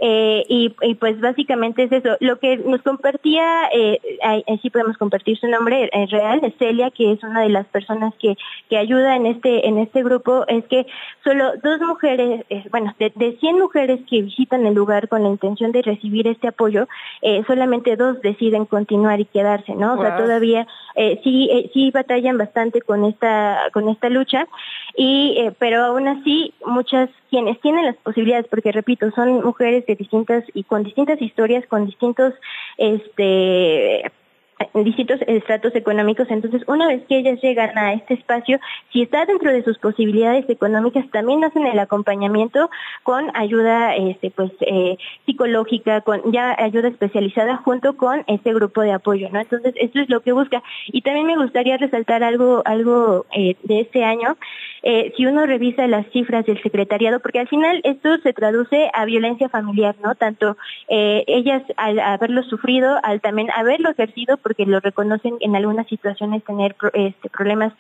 eh, y, y, pues básicamente es eso. Lo que nos compartía, eh, sí podemos compartir su nombre es real, es Celia, que es una de las personas que, que ayuda en este, en este grupo, es que solo dos mujeres, eh, bueno, de, de 100 mujeres que visitan el lugar con la intención de recibir este apoyo, eh, solamente dos deciden continuar y quedarse, ¿no? O sea, todavía eh, sí, eh, sí batallan bastante con esta, con esta lucha, y, eh, pero aún así muchas quienes tienen las posibilidades, porque repito, son mujeres de distintas y con distintas historias, con distintos este distintos estratos económicos. Entonces, una vez que ellas llegan a este espacio, si está dentro de sus posibilidades económicas, también hacen el acompañamiento con ayuda, este, pues, eh, psicológica, con ya ayuda especializada junto con este grupo de apoyo, ¿no? Entonces, esto es lo que busca. Y también me gustaría resaltar algo, algo eh, de este año. Eh, si uno revisa las cifras del secretariado, porque al final esto se traduce a violencia familiar, ¿no? Tanto eh, ellas al haberlo sufrido, al también haberlo ejercido, porque lo reconocen en algunas situaciones tener este, problemas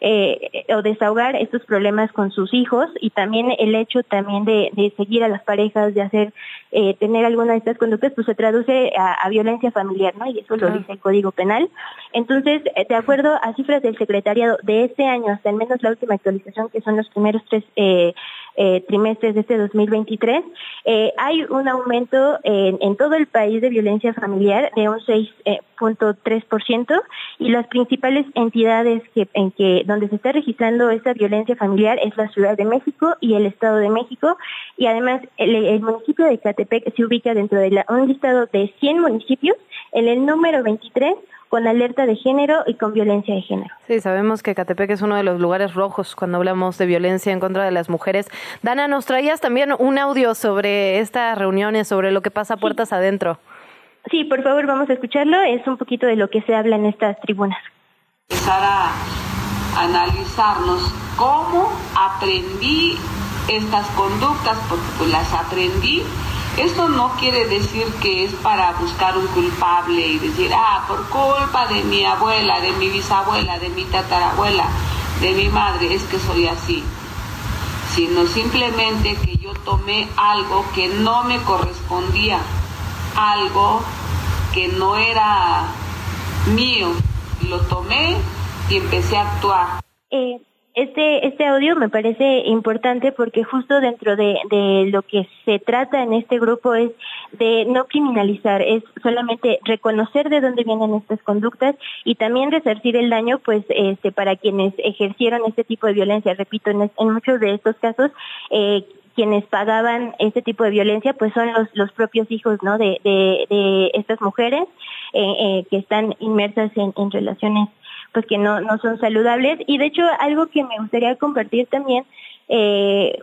eh, o desahogar estos problemas con sus hijos y también el hecho también de, de seguir a las parejas, de hacer, eh, tener alguna de estas conductas, pues se traduce a, violencia familiar, ¿no? Y eso lo dice el Código Penal. Entonces, eh, de acuerdo a cifras del secretariado de este año, hasta al menos la última actualización, que son los primeros tres eh, eh, trimestres de este 2023, eh, hay un aumento en, en, todo el país de violencia familiar de un 6.3% eh, y las principales entidades que, en que donde se está registrando esta violencia familiar es la Ciudad de México y el Estado de México y además el, municipio de Catepec se ubica dentro de la, un listado de 100 municipios en el número 23 con alerta de género y con violencia de género. Sí, sabemos que Catepec es uno de los lugares rojos cuando hablamos de violencia en contra de las mujeres. Dana, nos traías también un audio sobre estas reuniones, sobre lo que pasa puertas adentro. Sí, por favor, vamos a escucharlo. Es un poquito de lo que se habla en estas tribunas. Empezar a analizarnos cómo aprendí estas conductas, porque pues las aprendí esto no quiere decir que es para buscar un culpable y decir, ah, por culpa de mi abuela, de mi bisabuela, de mi tatarabuela, de mi madre, es que soy así. Sino simplemente que yo tomé algo que no me correspondía, algo que no era mío. Lo tomé y empecé a actuar. Eh, este, este audio me parece importante porque justo dentro de, de lo que se trata en este grupo es de no criminalizar, es solamente reconocer de dónde vienen estas conductas y también resarcir el daño pues este para quienes ejercieron este tipo de violencia. Repito, en, muchos de estos casos eh, quienes pagaban este tipo de violencia pues son los, los propios hijos no de, de, de estas mujeres eh, eh, que están inmersas en, en relaciones pues que no, no son saludables. Y de hecho, algo que me gustaría compartir también, eh,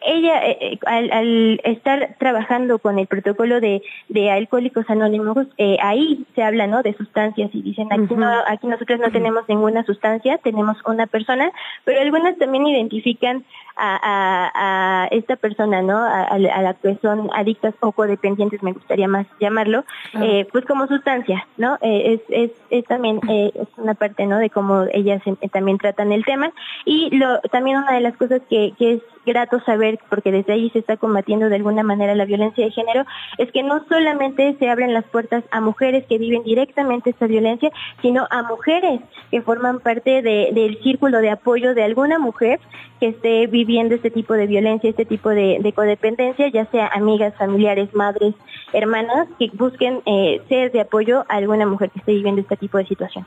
ella, eh, eh, al, estar trabajando con el protocolo de, de alcohólicos anónimos, eh, ahí se habla, ¿no? De sustancias y dicen, aquí, no, aquí nosotros no tenemos ninguna sustancia, tenemos una persona, pero algunas también identifican a, a, esta persona, ¿no? A, la que son adictas o codependientes, me gustaría más llamarlo, eh, pues como sustancia, ¿no? Eh, es, es, es, también eh, es una parte, ¿no? De cómo ellas también tratan el tema. Y lo también una de las cosas que, que es grato saber, porque desde ahí se está combatiendo de alguna manera la violencia de género, es que no solamente se abren las puertas a mujeres que viven directamente esta violencia, sino a mujeres que forman parte de, del círculo de apoyo de alguna mujer que esté viviendo este tipo de violencia, este tipo de, codependencia, ya sea amigas, familiares, madres, hermanas, que busquen eh, ser de apoyo a alguna mujer que esté viviendo este tipo de situación.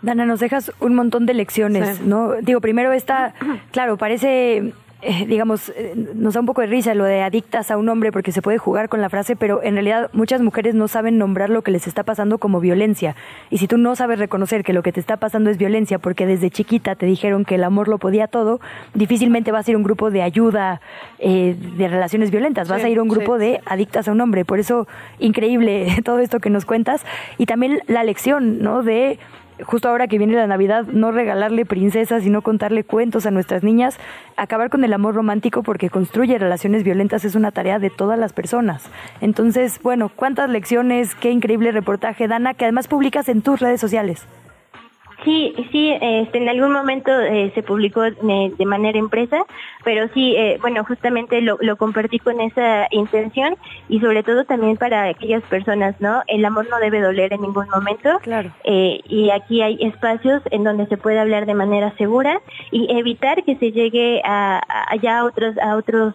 Dana, nos dejas un montón de lecciones, ¿no? Digo, primero esta, claro, parece eh, digamos, eh, nos da un poco de risa lo de adictas a un hombre porque se puede jugar con la frase, pero en realidad muchas mujeres no saben nombrar lo que les está pasando como violencia. Y si tú no sabes reconocer que lo que te está pasando es violencia porque desde chiquita te dijeron que el amor lo podía todo, difícilmente vas a ir a un grupo de ayuda eh, de relaciones violentas, vas a ir a un grupo de adictas a un hombre. Por eso, increíble todo esto que nos cuentas. Y también la lección, ¿no? De justo ahora que viene la Navidad, no regalarle princesas, sino contarle cuentos a nuestras niñas, acabar con el amor romántico porque construye relaciones violentas es una tarea de todas las personas. Entonces, bueno, cuántas lecciones, qué increíble reportaje, Dana, que además publicas en tus redes sociales. Sí, sí, este, en algún momento eh, se publicó de, manera impresa, pero sí, eh, bueno, justamente lo, lo, compartí con esa intención y sobre todo también para aquellas personas, ¿no? El amor no debe doler en ningún momento. Claro. Eh, y aquí hay espacios en donde se puede hablar de manera segura y evitar que se llegue a, a otros a otros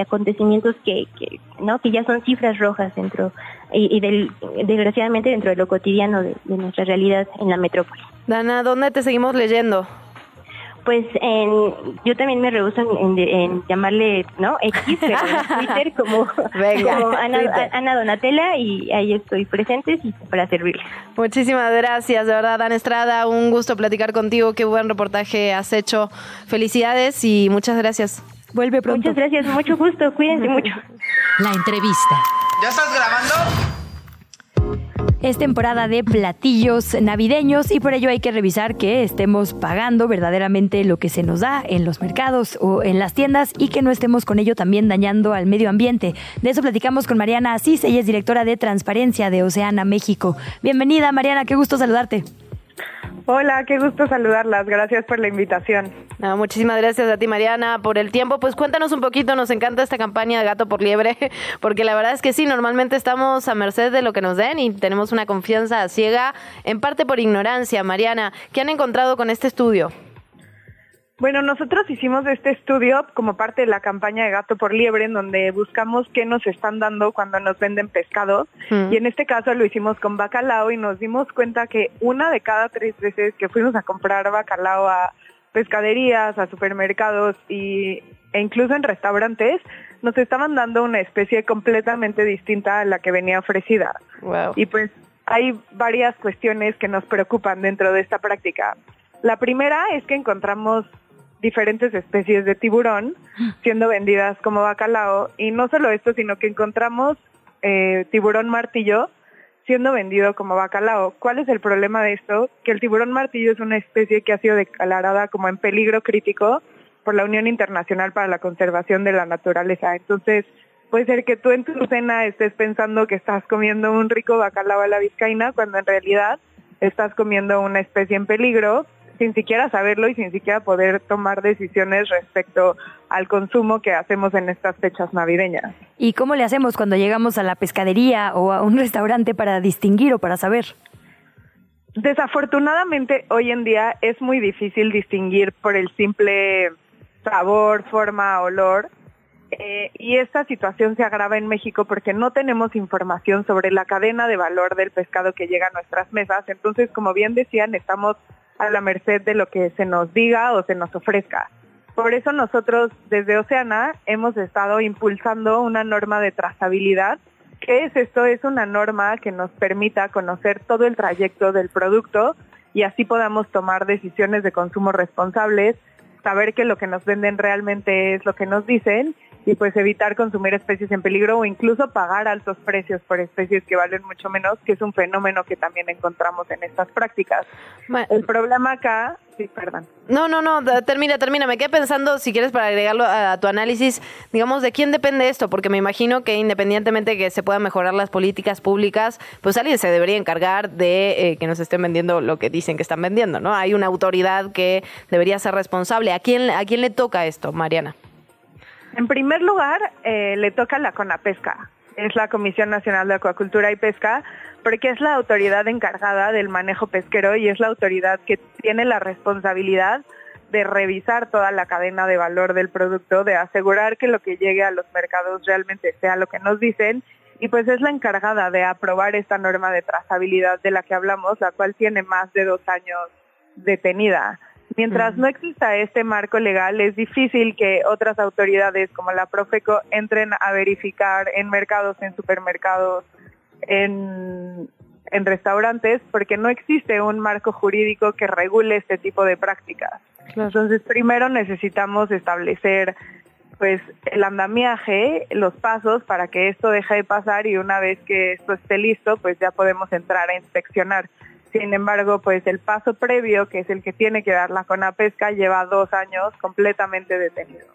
acontecimientos que, que, ¿no? Que ya son cifras rojas dentro y, del, desgraciadamente dentro de lo cotidiano de, nuestra realidad en la metrópoli. Dana, ¿dónde te seguimos leyendo? Pues en, yo también me rehuso en, llamarle, ¿no? X, pero en Twitter como, Ana, Donatella y ahí estoy presente y para servirles. Muchísimas gracias, de verdad, Ana Estrada, un gusto platicar contigo, qué buen reportaje has hecho. Felicidades y muchas gracias. Vuelve pronto. Muchas gracias, mucho gusto, cuídense mucho. La entrevista. ¿Ya estás grabando? Es temporada de platillos navideños y por ello hay que revisar que estemos pagando verdaderamente lo que se nos da en los mercados o en las tiendas y que no estemos con ello también dañando al medio ambiente. De eso platicamos con Mariana Asís, ella es directora de Transparencia de Oceana México. Bienvenida Mariana, qué gusto saludarte. Hola, qué gusto saludarlas. Gracias por la invitación. muchísimas gracias a ti, Mariana, por el tiempo. Pues cuéntanos un poquito, nos encanta esta campaña Gato por Liebre, porque la verdad es que sí, normalmente estamos a merced de lo que nos den y tenemos una confianza ciega, en parte por ignorancia. Mariana, ¿qué han encontrado con este estudio? Bueno, nosotros hicimos este estudio como parte de la campaña de Gato por Liebre, en donde buscamos qué nos están dando cuando nos venden pescado. Mm. Y en este caso lo hicimos con bacalao y nos dimos cuenta que una de cada tres veces que fuimos a comprar bacalao a pescaderías, a supermercados y, e incluso en restaurantes, nos estaban dando una especie completamente distinta a la que venía ofrecida. Y pues hay varias cuestiones que nos preocupan dentro de esta práctica. La primera es que encontramos diferentes especies de tiburón siendo vendidas como bacalao. Y no solo esto, sino que encontramos eh, tiburón martillo siendo vendido como bacalao. ¿Cuál es el problema de esto? Que el tiburón martillo es una especie que ha sido declarada como en peligro crítico por la Unión Internacional para la Conservación de la Naturaleza. Entonces, puede ser que tú en tu cena estés pensando que estás comiendo un rico bacalao a la vizcaína, cuando en realidad estás comiendo una especie en peligro sin siquiera saberlo y sin siquiera poder tomar decisiones respecto al consumo que hacemos en estas fechas navideñas. ¿Y cómo le hacemos cuando llegamos a la pescadería o a un restaurante para distinguir o para saber? Desafortunadamente hoy en día es muy difícil distinguir por el simple sabor, forma, olor. Eh, y esta situación se agrava en México porque no tenemos información sobre la cadena de valor del pescado que llega a nuestras mesas. Entonces, como bien decían, estamos a la merced de lo que se nos diga o se nos ofrezca. Por eso nosotros desde Oceana hemos estado impulsando una norma de trazabilidad. ¿Qué es esto? Es una norma que nos permita conocer todo el trayecto del producto y así podamos tomar decisiones de consumo responsables, saber que lo que nos venden realmente es lo que nos dicen y pues evitar consumir especies en peligro o incluso pagar altos precios por especies que valen mucho menos, que es un fenómeno que también encontramos en estas prácticas. El problema acá, sí, perdón. No, no, no, termina, termina. Me quedé pensando, si quieres, para agregarlo a, tu análisis, digamos, ¿de quién depende esto? Porque me imagino que independientemente de que se puedan mejorar las políticas públicas, pues alguien se debería encargar de eh, que nos estén vendiendo lo que dicen que están vendiendo, ¿no? Hay una autoridad que debería ser responsable. ¿A quién, a quién le toca esto, Mariana? En primer lugar, eh, le toca la CONAPESCA, es la Comisión Nacional de Acuacultura y Pesca, porque es la autoridad encargada del manejo pesquero y es la autoridad que tiene la responsabilidad de revisar toda la cadena de valor del producto, de asegurar que lo que llegue a los mercados realmente sea lo que nos dicen y pues es la encargada de aprobar esta norma de trazabilidad de la que hablamos, la cual tiene más de dos años detenida. Mientras no exista este marco legal, es difícil que otras autoridades como la Profeco entren a verificar en mercados, en supermercados, en, restaurantes, porque no existe un marco jurídico que regule este tipo de prácticas. Entonces, primero necesitamos establecer pues el andamiaje, los pasos para que esto deje de pasar y una vez que esto esté listo, pues ya podemos entrar a inspeccionar. Sin embargo, pues el paso previo, que es el que tiene que dar la CONAPESCA, lleva dos años completamente detenido.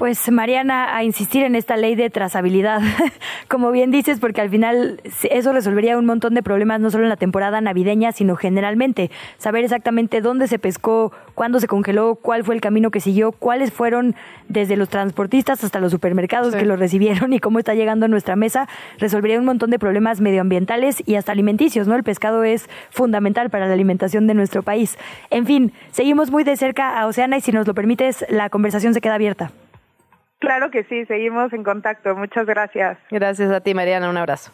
Pues Mariana, a insistir en esta ley de trazabilidad, como bien dices, porque al final eso resolvería un montón de problemas, no solo en la temporada navideña, sino generalmente. Saber exactamente dónde se pescó, cuándo se congeló, cuál fue el camino que siguió, cuáles fueron desde los transportistas hasta los supermercados que lo recibieron y cómo está llegando a nuestra mesa, resolvería un montón de problemas medioambientales y hasta alimenticios, ¿no? El pescado es fundamental para la alimentación de nuestro país. En fin, seguimos muy de cerca a Oceana y si nos lo permites, la conversación se queda abierta. Claro que sí, seguimos en contacto. Muchas gracias. Gracias a ti, Mariana. Un abrazo.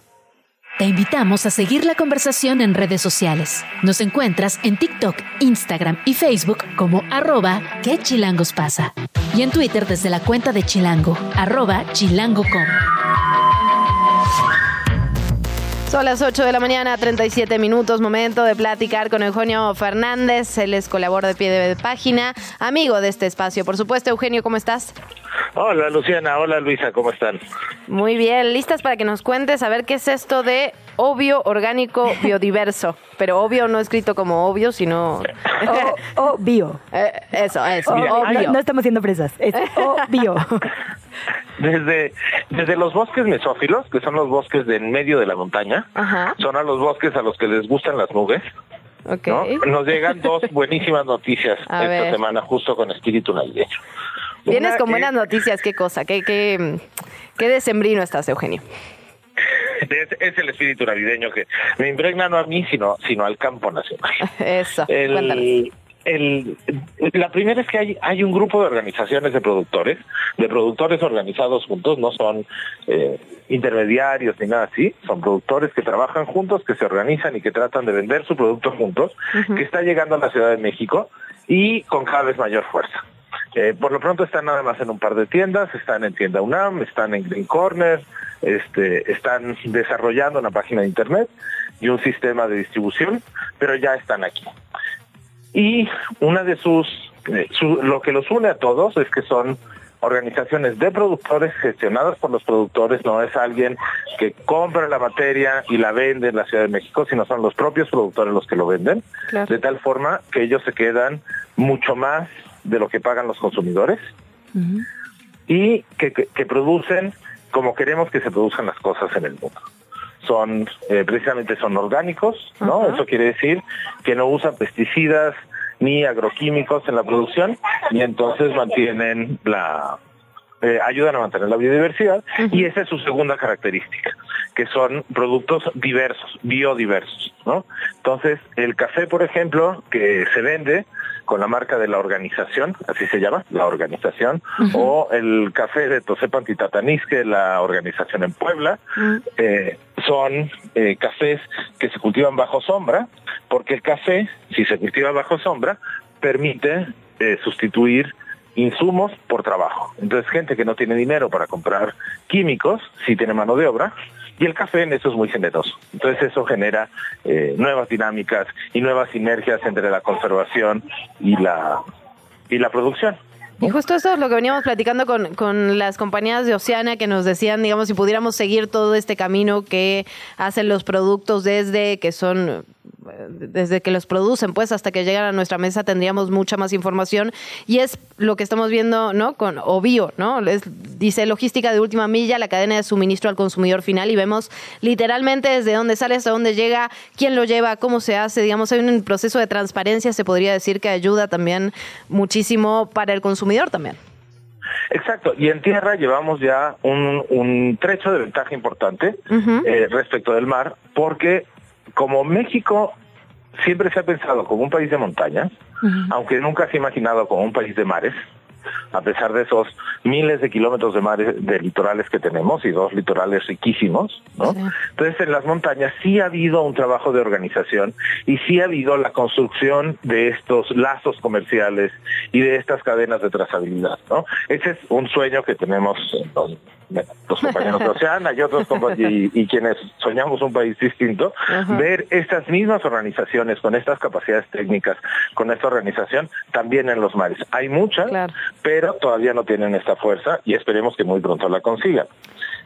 Te invitamos a seguir la conversación en redes sociales. Nos encuentras en TikTok, Instagram y Facebook como arroba que chilangos pasa. Y en Twitter desde la cuenta de Chilango, arroba chilango.com. Son las 8 de la mañana, 37 minutos, momento de platicar con Eugenio Fernández, él es colaborador de pie de página, amigo de este espacio. Por supuesto, Eugenio, ¿cómo estás? Hola Luciana, hola Luisa, ¿cómo están? Muy bien, listas para que nos cuentes a ver qué es esto de obvio, orgánico, biodiverso. Pero obvio no escrito como obvio, sino... obvio. Eh, eso, eso, obvio. No, estamos siendo presas, es obvio. Desde, desde los bosques mesófilos, que son los bosques de en medio de la montaña, son a los bosques a los que les gustan las nubes. Nos llegan dos buenísimas noticias esta semana, justo con espíritu navideño. Vienes con buenas noticias, qué cosa, qué, qué, qué decembrino estás, Eugenio. Es, el espíritu navideño que me impregna no a mí, sino, sino al campo nacional. Eso, el, el, la primera es que hay, hay un grupo de organizaciones de productores, de productores organizados juntos, no son eh, intermediarios ni nada así, son productores que trabajan juntos, que se organizan y que tratan de vender su producto juntos, que está llegando a la Ciudad de México y con cada vez mayor fuerza. Eh, por lo pronto están nada más en un par de tiendas, están en tienda UNAM, están en Green Corner, este, están desarrollando una página de internet y un sistema de distribución, pero ya están aquí. Y una de sus, eh, lo que los une a todos es que son organizaciones de productores gestionadas por los productores, no es alguien que compra la materia y la vende en la Ciudad de México, sino son los propios productores los que lo venden, de tal forma que ellos se quedan mucho más de lo que pagan los consumidores y que, que, producen como queremos que se produzcan las cosas en el mundo son eh, precisamente son orgánicos, ¿no? Eso quiere decir que no usan pesticidas ni agroquímicos en la producción y entonces mantienen la eh, ayudan a mantener la biodiversidad y esa es su segunda característica, que son productos diversos, biodiversos, ¿no? Entonces, el café, por ejemplo, que se vende con la marca de la organización, así se llama, la organización, o el café de Tosepan Titatanisque, la organización en Puebla, eh, son eh, cafés que se cultivan bajo sombra, porque el café, si se cultiva bajo sombra, permite sustituir insumos por trabajo. Entonces, gente que no tiene dinero para comprar químicos, si tiene mano de obra, Y el café en eso es muy generoso. Entonces eso genera eh, nuevas dinámicas y nuevas sinergias entre la conservación y la, y la producción. Y justo eso es lo que veníamos platicando con, con las compañías de Oceana que nos decían, digamos, si pudiéramos seguir todo este camino que hacen los productos desde que son desde que los producen, pues hasta que llegan a nuestra mesa tendríamos mucha más información y es lo que estamos viendo, ¿no? Con Obvio, ¿no? dice logística de última milla, la cadena de suministro al consumidor final y vemos literalmente desde dónde sale hasta dónde llega, quién lo lleva, cómo se hace, digamos, hay un proceso de transparencia, se podría decir que ayuda también muchísimo para el consumidor también. Exacto, y en tierra llevamos ya un, trecho de ventaja importante eh, respecto del mar, porque como México siempre se ha pensado como un país de montañas, aunque nunca se ha imaginado como un país de mares, a pesar de esos miles de kilómetros de mares de litorales que tenemos y dos litorales riquísimos, ¿no? Entonces en las montañas sí ha habido un trabajo de organización y sí ha habido la construcción de estos lazos comerciales y de estas cadenas de trazabilidad, ¿no? Ese es un sueño que tenemos los, compañeros de Oceana y otros y, y, quienes soñamos un país distinto, ver estas mismas organizaciones con estas capacidades técnicas, con esta organización también en los mares. Hay muchas, pero todavía no tienen esta fuerza y esperemos que muy pronto la consigan.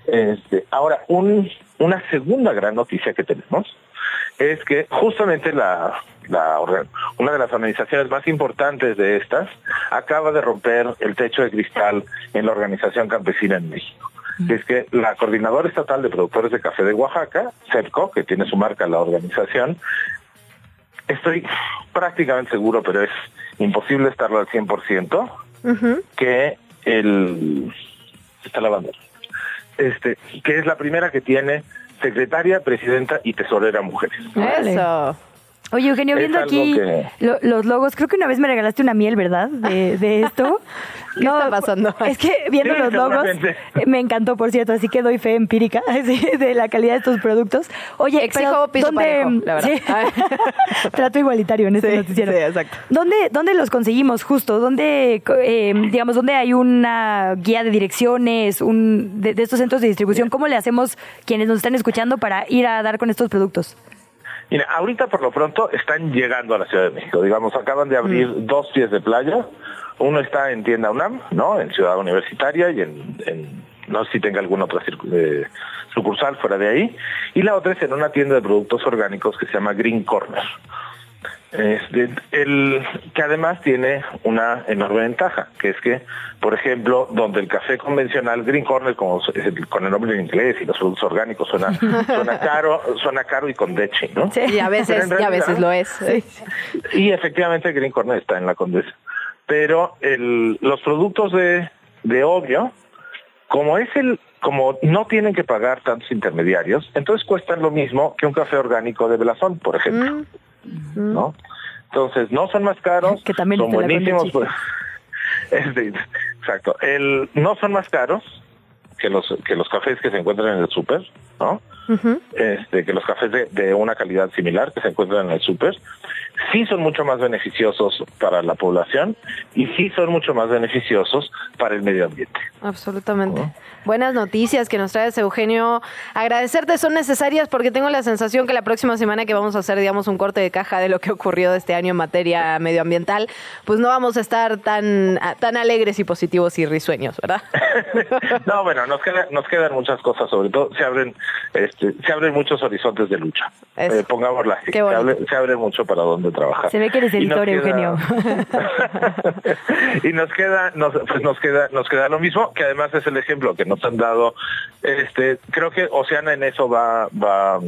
Este, ahora, un, una segunda gran noticia que tenemos es que justamente la, la, una de las organizaciones más importantes de estas acaba de romper el techo de cristal en la organización campesina en México. Es que la Coordinadora Estatal de Productores de Café de Oaxaca, CEPCO, que tiene su marca la organización, estoy prácticamente seguro, pero es imposible estarlo al 100%, que el está la este que es la primera que tiene secretaria, presidenta y tesorera mujeres. Eso. Oye, Eugenio, viendo aquí los logos, creo que una vez me regalaste una miel, ¿verdad? De, de esto. ¿Qué no, está pasando? Es que viendo los logos, me encantó, por cierto, así que doy fe empírica de la calidad de estos productos. Oye, Exijo piso ¿dónde, la verdad. trato igualitario en este noticiero. Sí, exacto. ¿Dónde, ¿Dónde los conseguimos justo? ¿Dónde, eh, digamos, dónde hay una guía de direcciones, un, de, de estos centros de distribución? ¿Cómo le hacemos quienes nos están escuchando para ir a dar con estos productos? Mira, ahorita por lo pronto están llegando a la Ciudad de México. Digamos, acaban de abrir mm. dos pies de playa. Uno está en tienda UNAM, ¿no? En Ciudad Universitaria y en, no sé si tenga alguna otra eh, sucursal fuera de ahí. Y la otra es en una tienda de productos orgánicos que se llama Green Corner. Este, el, que además tiene una enorme ventaja, que es que, por ejemplo, donde el café convencional, Green Corner, como con el nombre en inglés y los productos orgánicos, suena, suena caro, suena caro y con leche, ¿no? Sí, y a veces, a veces lo es. Y efectivamente Green Corner está en la Condesa. Pero el, los productos de, de obvio, como es el, como no tienen que pagar tantos intermediarios, entonces cuestan lo mismo que un café orgánico de Blasón, por ejemplo. Mm. ¿No? Entonces, no son más caros, que también son buenísimos. Pues, exacto. El, no son más caros que los que los cafés que se encuentran en el súper, ¿no? Este, que los cafés de, de, una calidad similar que se encuentran en el súper, sí son mucho más beneficiosos para la población y sí son mucho más beneficiosos para el medio ambiente. Absolutamente. Buenas noticias que nos traes, Eugenio. Agradecerte son necesarias porque tengo la sensación que la próxima semana que vamos a hacer, digamos, un corte de caja de lo que ocurrió este año en materia medioambiental, pues no vamos a estar tan, tan alegres y positivos y risueños, ¿verdad? no, bueno, nos, nos quedan muchas cosas, sobre todo se abren, este, se abren muchos horizontes de lucha. Eh, pongámosla así. Se abre, se abre mucho para dónde trabajar. Se ve que eres editor, Eugenio. y nos queda, nos, pues nos queda, nos queda lo mismo, que además es el ejemplo que nos han dado. Este, creo que Oceana en eso va, va,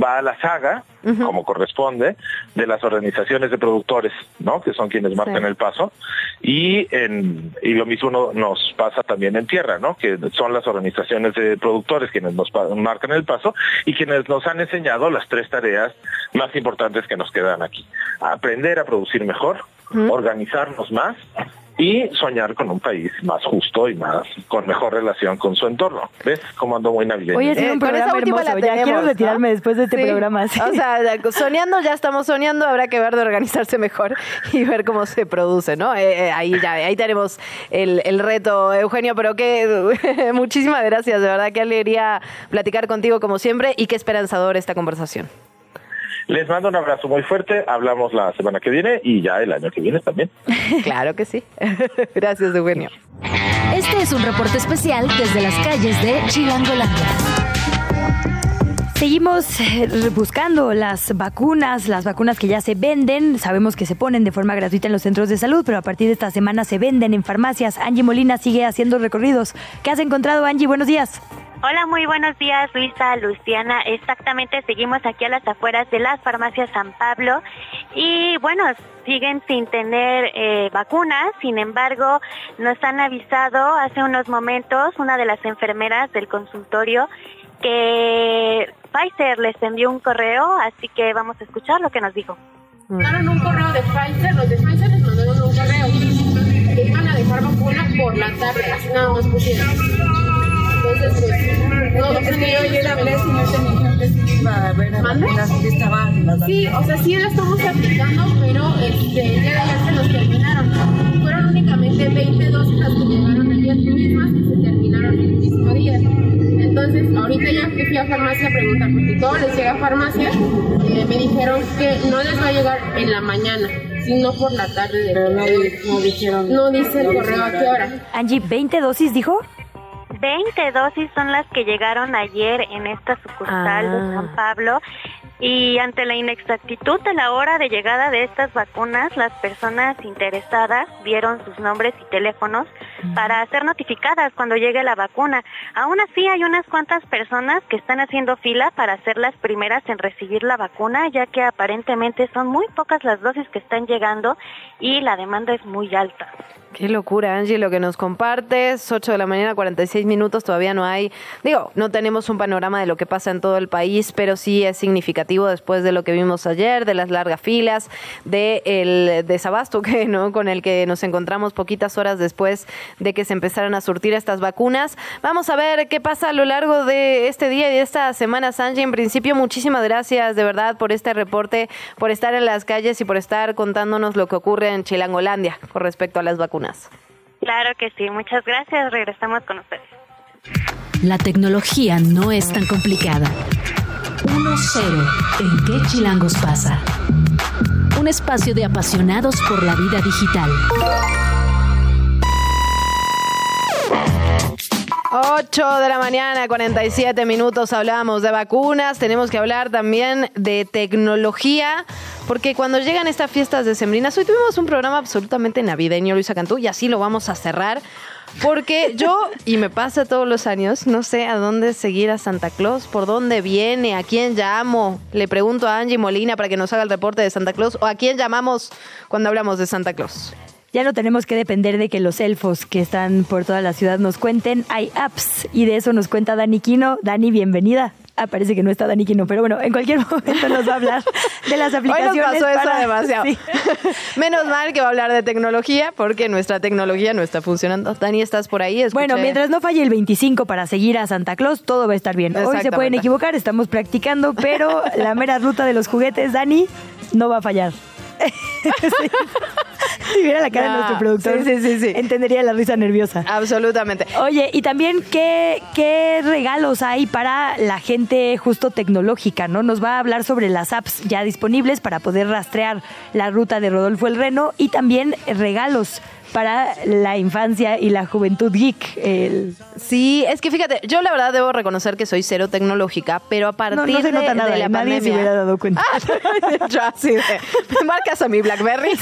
va a la saga, como corresponde, de las organizaciones de productores, ¿no? Que son quienes marcan el paso. Y, en, y lo mismo nos pasa también en tierra, ¿no? Que son las organizaciones de productores quienes nos marcan el paso y quienes nos han enseñado las tres tareas más importantes que nos quedan aquí. Aprender a producir mejor, organizarnos más y soñar con un país más justo y más con mejor relación con su entorno. ¿Ves cómo ando muy navideño? Oye, es un Eh, con programa esa última hermoso. la Ya quiero tenemos, retirarme ¿no? después de este Sí. programa. sí. O sea, soñando ya estamos soñando, habrá que ver de organizarse mejor y ver cómo se produce, ¿no? Eh, eh, ahí ya, ahí tenemos el, el reto, Eugenio, pero que muchísimas gracias, de verdad, qué alegría platicar contigo como siempre y qué esperanzador esta conversación. Les mando un abrazo muy fuerte, hablamos la semana que viene y ya el año que viene también. Claro que sí. Gracias, Eugenio. Este es un reporte especial desde las calles de Chilangolandia. Seguimos eh, buscando las vacunas, las vacunas que ya se venden. Sabemos que se ponen de forma gratuita en los centros de salud, pero a partir de esta semana se venden en farmacias. Angie Molina sigue haciendo recorridos. ¿Qué has encontrado, Angie? Buenos días. Hola, muy buenos días, Luisa, Luciana. Exactamente, seguimos aquí a las afueras de las farmacias San Pablo y bueno, siguen sin tener eh, vacunas. Sin embargo, nos han avisado hace unos momentos una de las enfermeras del consultorio que Pfizer les envió un correo, así que vamos a escuchar lo que nos dijo. Mandaron un correo de Pfizer, los de Pfizer les mandaron un correo que iban a dejar vacuna por la tarde, así nada más pusieron. Entonces, pues, no, es que yo ayer hablé, señor, que sí iba a haber que estaban Sí, o sea, sí la estamos aplicando, pero este, de ayer se nos terminaron. Fueron únicamente 20 dosis las que que fui a farmacia a preguntar, porque todo les llega a farmacia, eh, me dijeron que no les va a llegar en la mañana, sino por la tarde. De no, dijeron. No dice el correo a qué hora. Angie, ¿20 dosis dijo? 20 dosis son las que llegaron ayer en esta sucursal de Ah. San Pablo y ante la inexactitud de la hora de llegada de estas vacunas, las personas interesadas dieron sus nombres y teléfonos para ser notificadas cuando llegue la vacuna. Aún así hay unas cuantas personas que están haciendo fila para ser las primeras en recibir la vacuna, ya que aparentemente son muy pocas las dosis que están llegando y la demanda es muy alta. Qué locura, Angie, lo que nos compartes. 8 de la mañana, 46 minutos, todavía no hay. Digo, no tenemos un panorama de lo que pasa en todo el país, pero sí es significativo después de lo que vimos ayer, de las largas filas, de el desabasto que, ¿no? con el que nos encontramos poquitas horas después de que se empezaran a surtir estas vacunas. Vamos a ver qué pasa a lo largo de este día y de esta semana, Angie. En principio, muchísimas gracias de verdad por este reporte, por estar en las calles y por estar contándonos lo que ocurre en Chilangolandia con respecto a las vacunas. Claro que sí, muchas gracias, regresamos con ustedes. La tecnología no es tan complicada. 1-0. ¿En qué chilangos pasa? Un espacio de apasionados por la vida digital. 8 de la mañana, 47 minutos, hablamos de vacunas, tenemos que hablar también de tecnología, porque cuando llegan estas fiestas decembrinas, hoy tuvimos un programa absolutamente navideño, Luisa Cantú, y así lo vamos a cerrar, porque yo, y me pasa todos los años, no sé a dónde seguir a Santa Claus, por dónde viene, a quién llamo, le pregunto a Angie Molina para que nos haga el reporte de Santa Claus, o a quién llamamos cuando hablamos de Santa Claus. Ya no tenemos que depender de que los elfos que están por toda la ciudad nos cuenten. Hay apps y de eso nos cuenta Dani Quino. Dani, bienvenida. Ah, parece que no está Dani Quino, pero bueno, en cualquier momento nos va a hablar de las Hoy aplicaciones. nos pasó eso para- demasiado. Sí. Menos mal que va a hablar de tecnología porque nuestra tecnología no está funcionando. Dani, ¿estás por ahí? Escuché- Bueno, mientras no falle el 25 para seguir a Santa Claus, todo va a estar bien. Hoy se pueden equivocar, estamos practicando, pero la mera ruta de los juguetes, Dani, no va a fallar. Si viera la cara de No, nuestro productor, sí, sí, sí, sí. entendería la risa nerviosa. Absolutamente. Oye, y también, ¿qué, ¿qué regalos hay para la gente justo tecnológica? ¿no? Nos va a hablar sobre las apps ya disponibles para poder rastrear la ruta de Rodolfo el Reno y también regalos para la infancia y la juventud geek. El- Sí, es que fíjate, yo la verdad debo reconocer que soy cero tecnológica, pero a partir No, no se de, nota nada, de la nadie se pandemia... hubiera dado cuenta. yo así de, me marcas a mi Blackberry.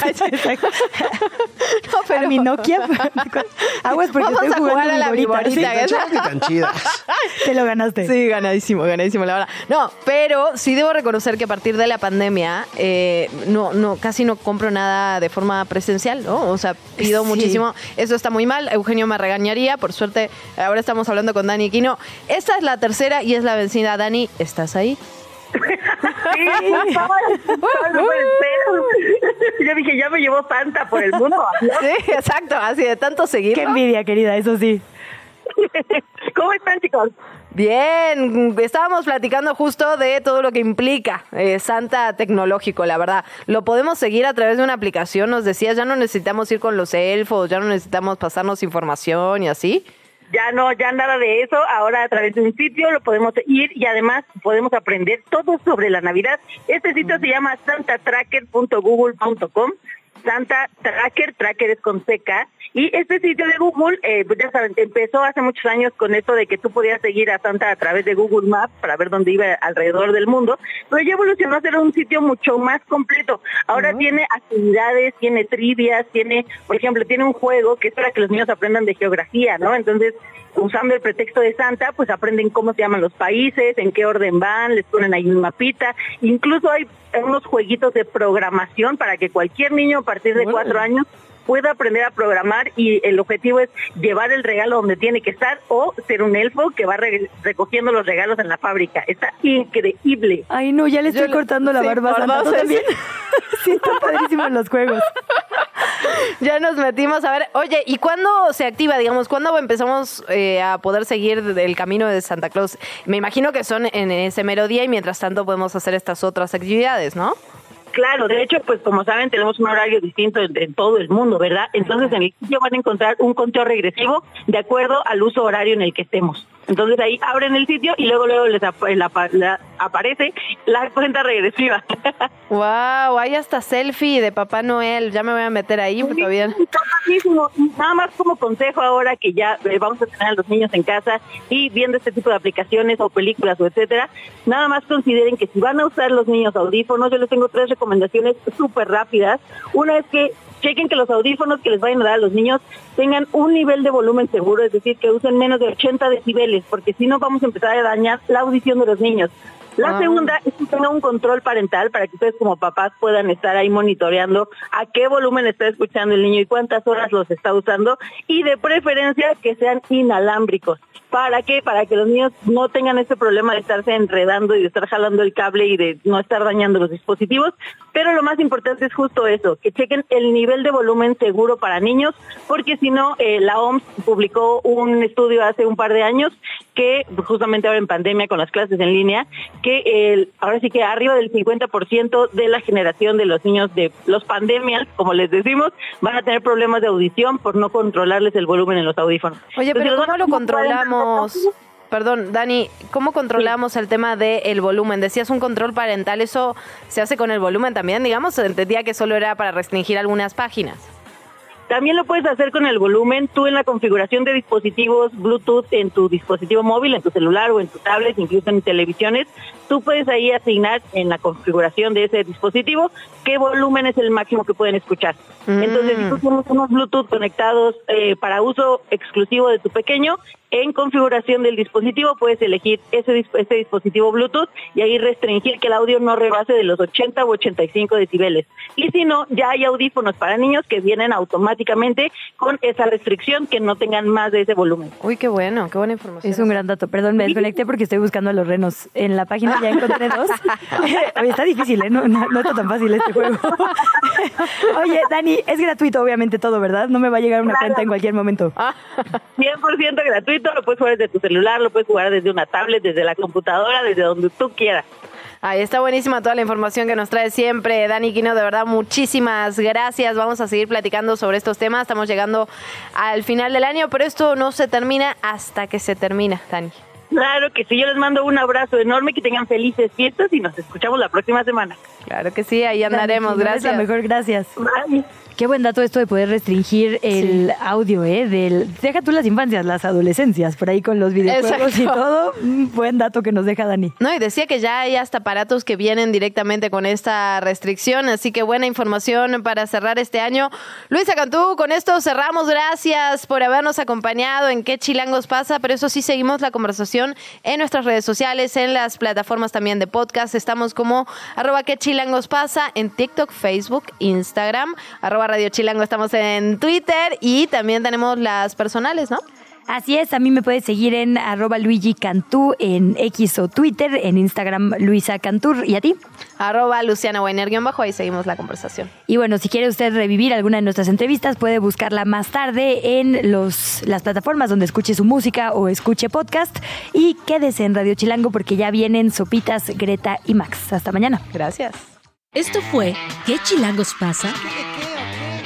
no, pero mi Nokia. Aguas porque Vamos estoy a jugando jugar a la Viborita. Sí, tan chidas. Te lo ganaste. Sí, ganadísimo, ganadísimo, la verdad. No, pero sí debo reconocer que a partir de la pandemia eh, no, no, casi no compro nada de forma presencial, ¿no? O sea, pido Sí. muchísimo. Eso está muy mal. Eugenio me regañaría. Por suerte, ahora estamos hablando con Dani Quino. Esta es la tercera y es la vencida. Dani, ¿estás ahí? Yo dije, ya me llevó Santa por el mundo. Sí, exacto, así de tanto seguir. Qué envidia, querida, eso sí. ¿Cómo están, chicos? Bien, estábamos platicando justo de todo lo que implica eh, Santa Tecnológico, la verdad. Lo podemos seguir a través de una aplicación, nos decías, ya no necesitamos ir con los elfos, ya no necesitamos pasarnos información y así. Ya no, ya nada de eso. Ahora a través de un sitio lo podemos ir y además podemos aprender todo sobre la Navidad. Este sitio se llama santatracker.google.com. Santa Tracker, Tracker es con seca. Y este sitio de Google, eh, pues ya saben, empezó hace muchos años con esto de que tú podías seguir a Santa a través de Google Maps para ver dónde iba alrededor del mundo, pero ya evolucionó a ser un sitio mucho más completo. Ahora tiene actividades, tiene trivias, tiene, por ejemplo, tiene un juego que es para que los niños aprendan de geografía, ¿no? Entonces, usando el pretexto de Santa, pues aprenden cómo se llaman los países, en qué orden van, les ponen ahí un mapita, incluso hay unos jueguitos de programación para que cualquier niño a partir de cuatro años pueda aprender a programar y el objetivo es llevar el regalo donde tiene que estar o ser un elfo que va re- recogiendo los regalos en la fábrica. Está increíble. Ay, no, ya le estoy cortando la sí, barba a por Santa. dos ¿Tú veces. también? sí, están padrísimos los juegos. Ya nos metimos a ver, oye, ¿y cuándo se activa, digamos, cuándo empezamos eh, a poder seguir el camino de Santa Claus? Me imagino que son en ese mero día y mientras tanto podemos hacer estas otras actividades, ¿no? Claro, de hecho, pues como saben, tenemos un horario distinto en, todo el mundo, ¿verdad? Entonces en el sitio van a encontrar un conteo regresivo de acuerdo al uso horario en el que estemos. Entonces ahí abren el sitio y luego luego les apa- la- la- aparece la cuenta regresiva. Wow, hay hasta selfie de Papá Noel, ya me voy a meter ahí padrísimo. Nada más como consejo ahora que ya eh, vamos a tener a los niños en casa y viendo este tipo de aplicaciones o películas o etcétera, nada más consideren que si van a usar los niños audífonos, yo les tengo tres recomendaciones súper rápidas. Una es que chequen que los audífonos que les vayan a dar a los niños tengan un nivel de volumen seguro, es decir, que usen menos de 80 decibeles, porque si no vamos a empezar a dañar la audición de los niños. La Ah. segunda es que tenga un control parental para que ustedes como papás puedan estar ahí monitoreando a qué volumen está escuchando el niño y cuántas horas los está usando y de preferencia que sean inalámbricos. ¿Para qué? Para que los niños no tengan este problema de estarse enredando y de estar jalando el cable y de no estar dañando los dispositivos. Pero lo más importante es justo eso, que chequen el nivel de volumen seguro para niños, porque si no, eh, la OMS publicó un estudio hace un par de años que justamente ahora en pandemia con las clases en línea, que el, ahora sí que arriba del 50% de la generación de los niños de los pandemias, como les decimos, van a tener problemas de audición por no controlarles el volumen en los audífonos. Oye, Entonces, pero los ¿cómo lo pueden- controlamos? Perdón, Dani, ¿cómo controlamos el tema del volumen? Decías un control parental, ¿eso se hace con el volumen también? Digamos, entendía que solo era para restringir algunas páginas. También lo puedes hacer con el volumen. Tú en la configuración de dispositivos Bluetooth en tu dispositivo móvil, en tu celular o en tu tablet, incluso en televisiones, tú puedes ahí asignar en la configuración de ese dispositivo qué volumen es el máximo que pueden escuchar. Entonces, si tú tienes unos Bluetooth conectados eh, para uso exclusivo de tu pequeño, en configuración del dispositivo puedes elegir ese, ese dispositivo Bluetooth y ahí restringir que el audio no rebase de los 80 u 85 decibeles. Y si no, ya hay audífonos para niños que vienen automáticamente con esa restricción que no tengan más de ese volumen. Uy, qué bueno, qué buena información. Es un gran dato. Perdón, me desconecté porque estoy buscando a los renos. En la página ya encontré dos. Oye, está difícil, ¿eh? No, no, no está tan fácil este juego. Oye, Dani, es gratuito, obviamente, todo, ¿verdad? No me va a llegar una Claro. cuenta en cualquier momento. 100% gratuito, lo puedes jugar desde tu celular, lo puedes jugar desde una tablet, desde la computadora, desde donde tú quieras. Ahí está buenísima toda la información que nos trae siempre Dani Quino. De verdad, muchísimas gracias. Vamos a seguir platicando sobre estos temas. Estamos llegando al final del año, pero esto no se termina hasta que se termina, Dani. Claro que sí, yo les mando un abrazo enorme, que tengan felices fiestas y nos escuchamos la próxima semana. Claro que sí, ahí andaremos. Gracias. mejor, gracias. Bye. Qué buen dato esto de poder restringir el audio, ¿eh? Del, deja tú las infancias, las adolescencias, por ahí con los videojuegos y todo. Buen dato que nos deja Dani. No, y decía que ya hay hasta aparatos que vienen directamente con esta restricción, así que buena información para cerrar este año. Luisa Cantú, con esto cerramos. Gracias por habernos acompañado en qué chilangos pasa, pero eso sí seguimos la conversación en nuestras redes sociales, en las plataformas también de podcast. Estamos como arroba qué chilangos pasa en TikTok, Facebook, Instagram, arroba Radio Chilango estamos en Twitter y también tenemos las personales, ¿no? Así es, a mí me puedes seguir en arroba Luigi Cantú en X o Twitter, en Instagram Luisa Cantur. ¿Y a ti? Arroba Luciana Weiner, bajo, ahí seguimos la conversación. Y bueno, si quiere usted revivir alguna de nuestras entrevistas, puede buscarla más tarde en los, las plataformas donde escuche su música o escuche podcast. Y quédese en Radio Chilango porque ya vienen Sopitas, Greta y Max. Hasta mañana. Gracias. Esto fue ¿Qué Chilangos pasa?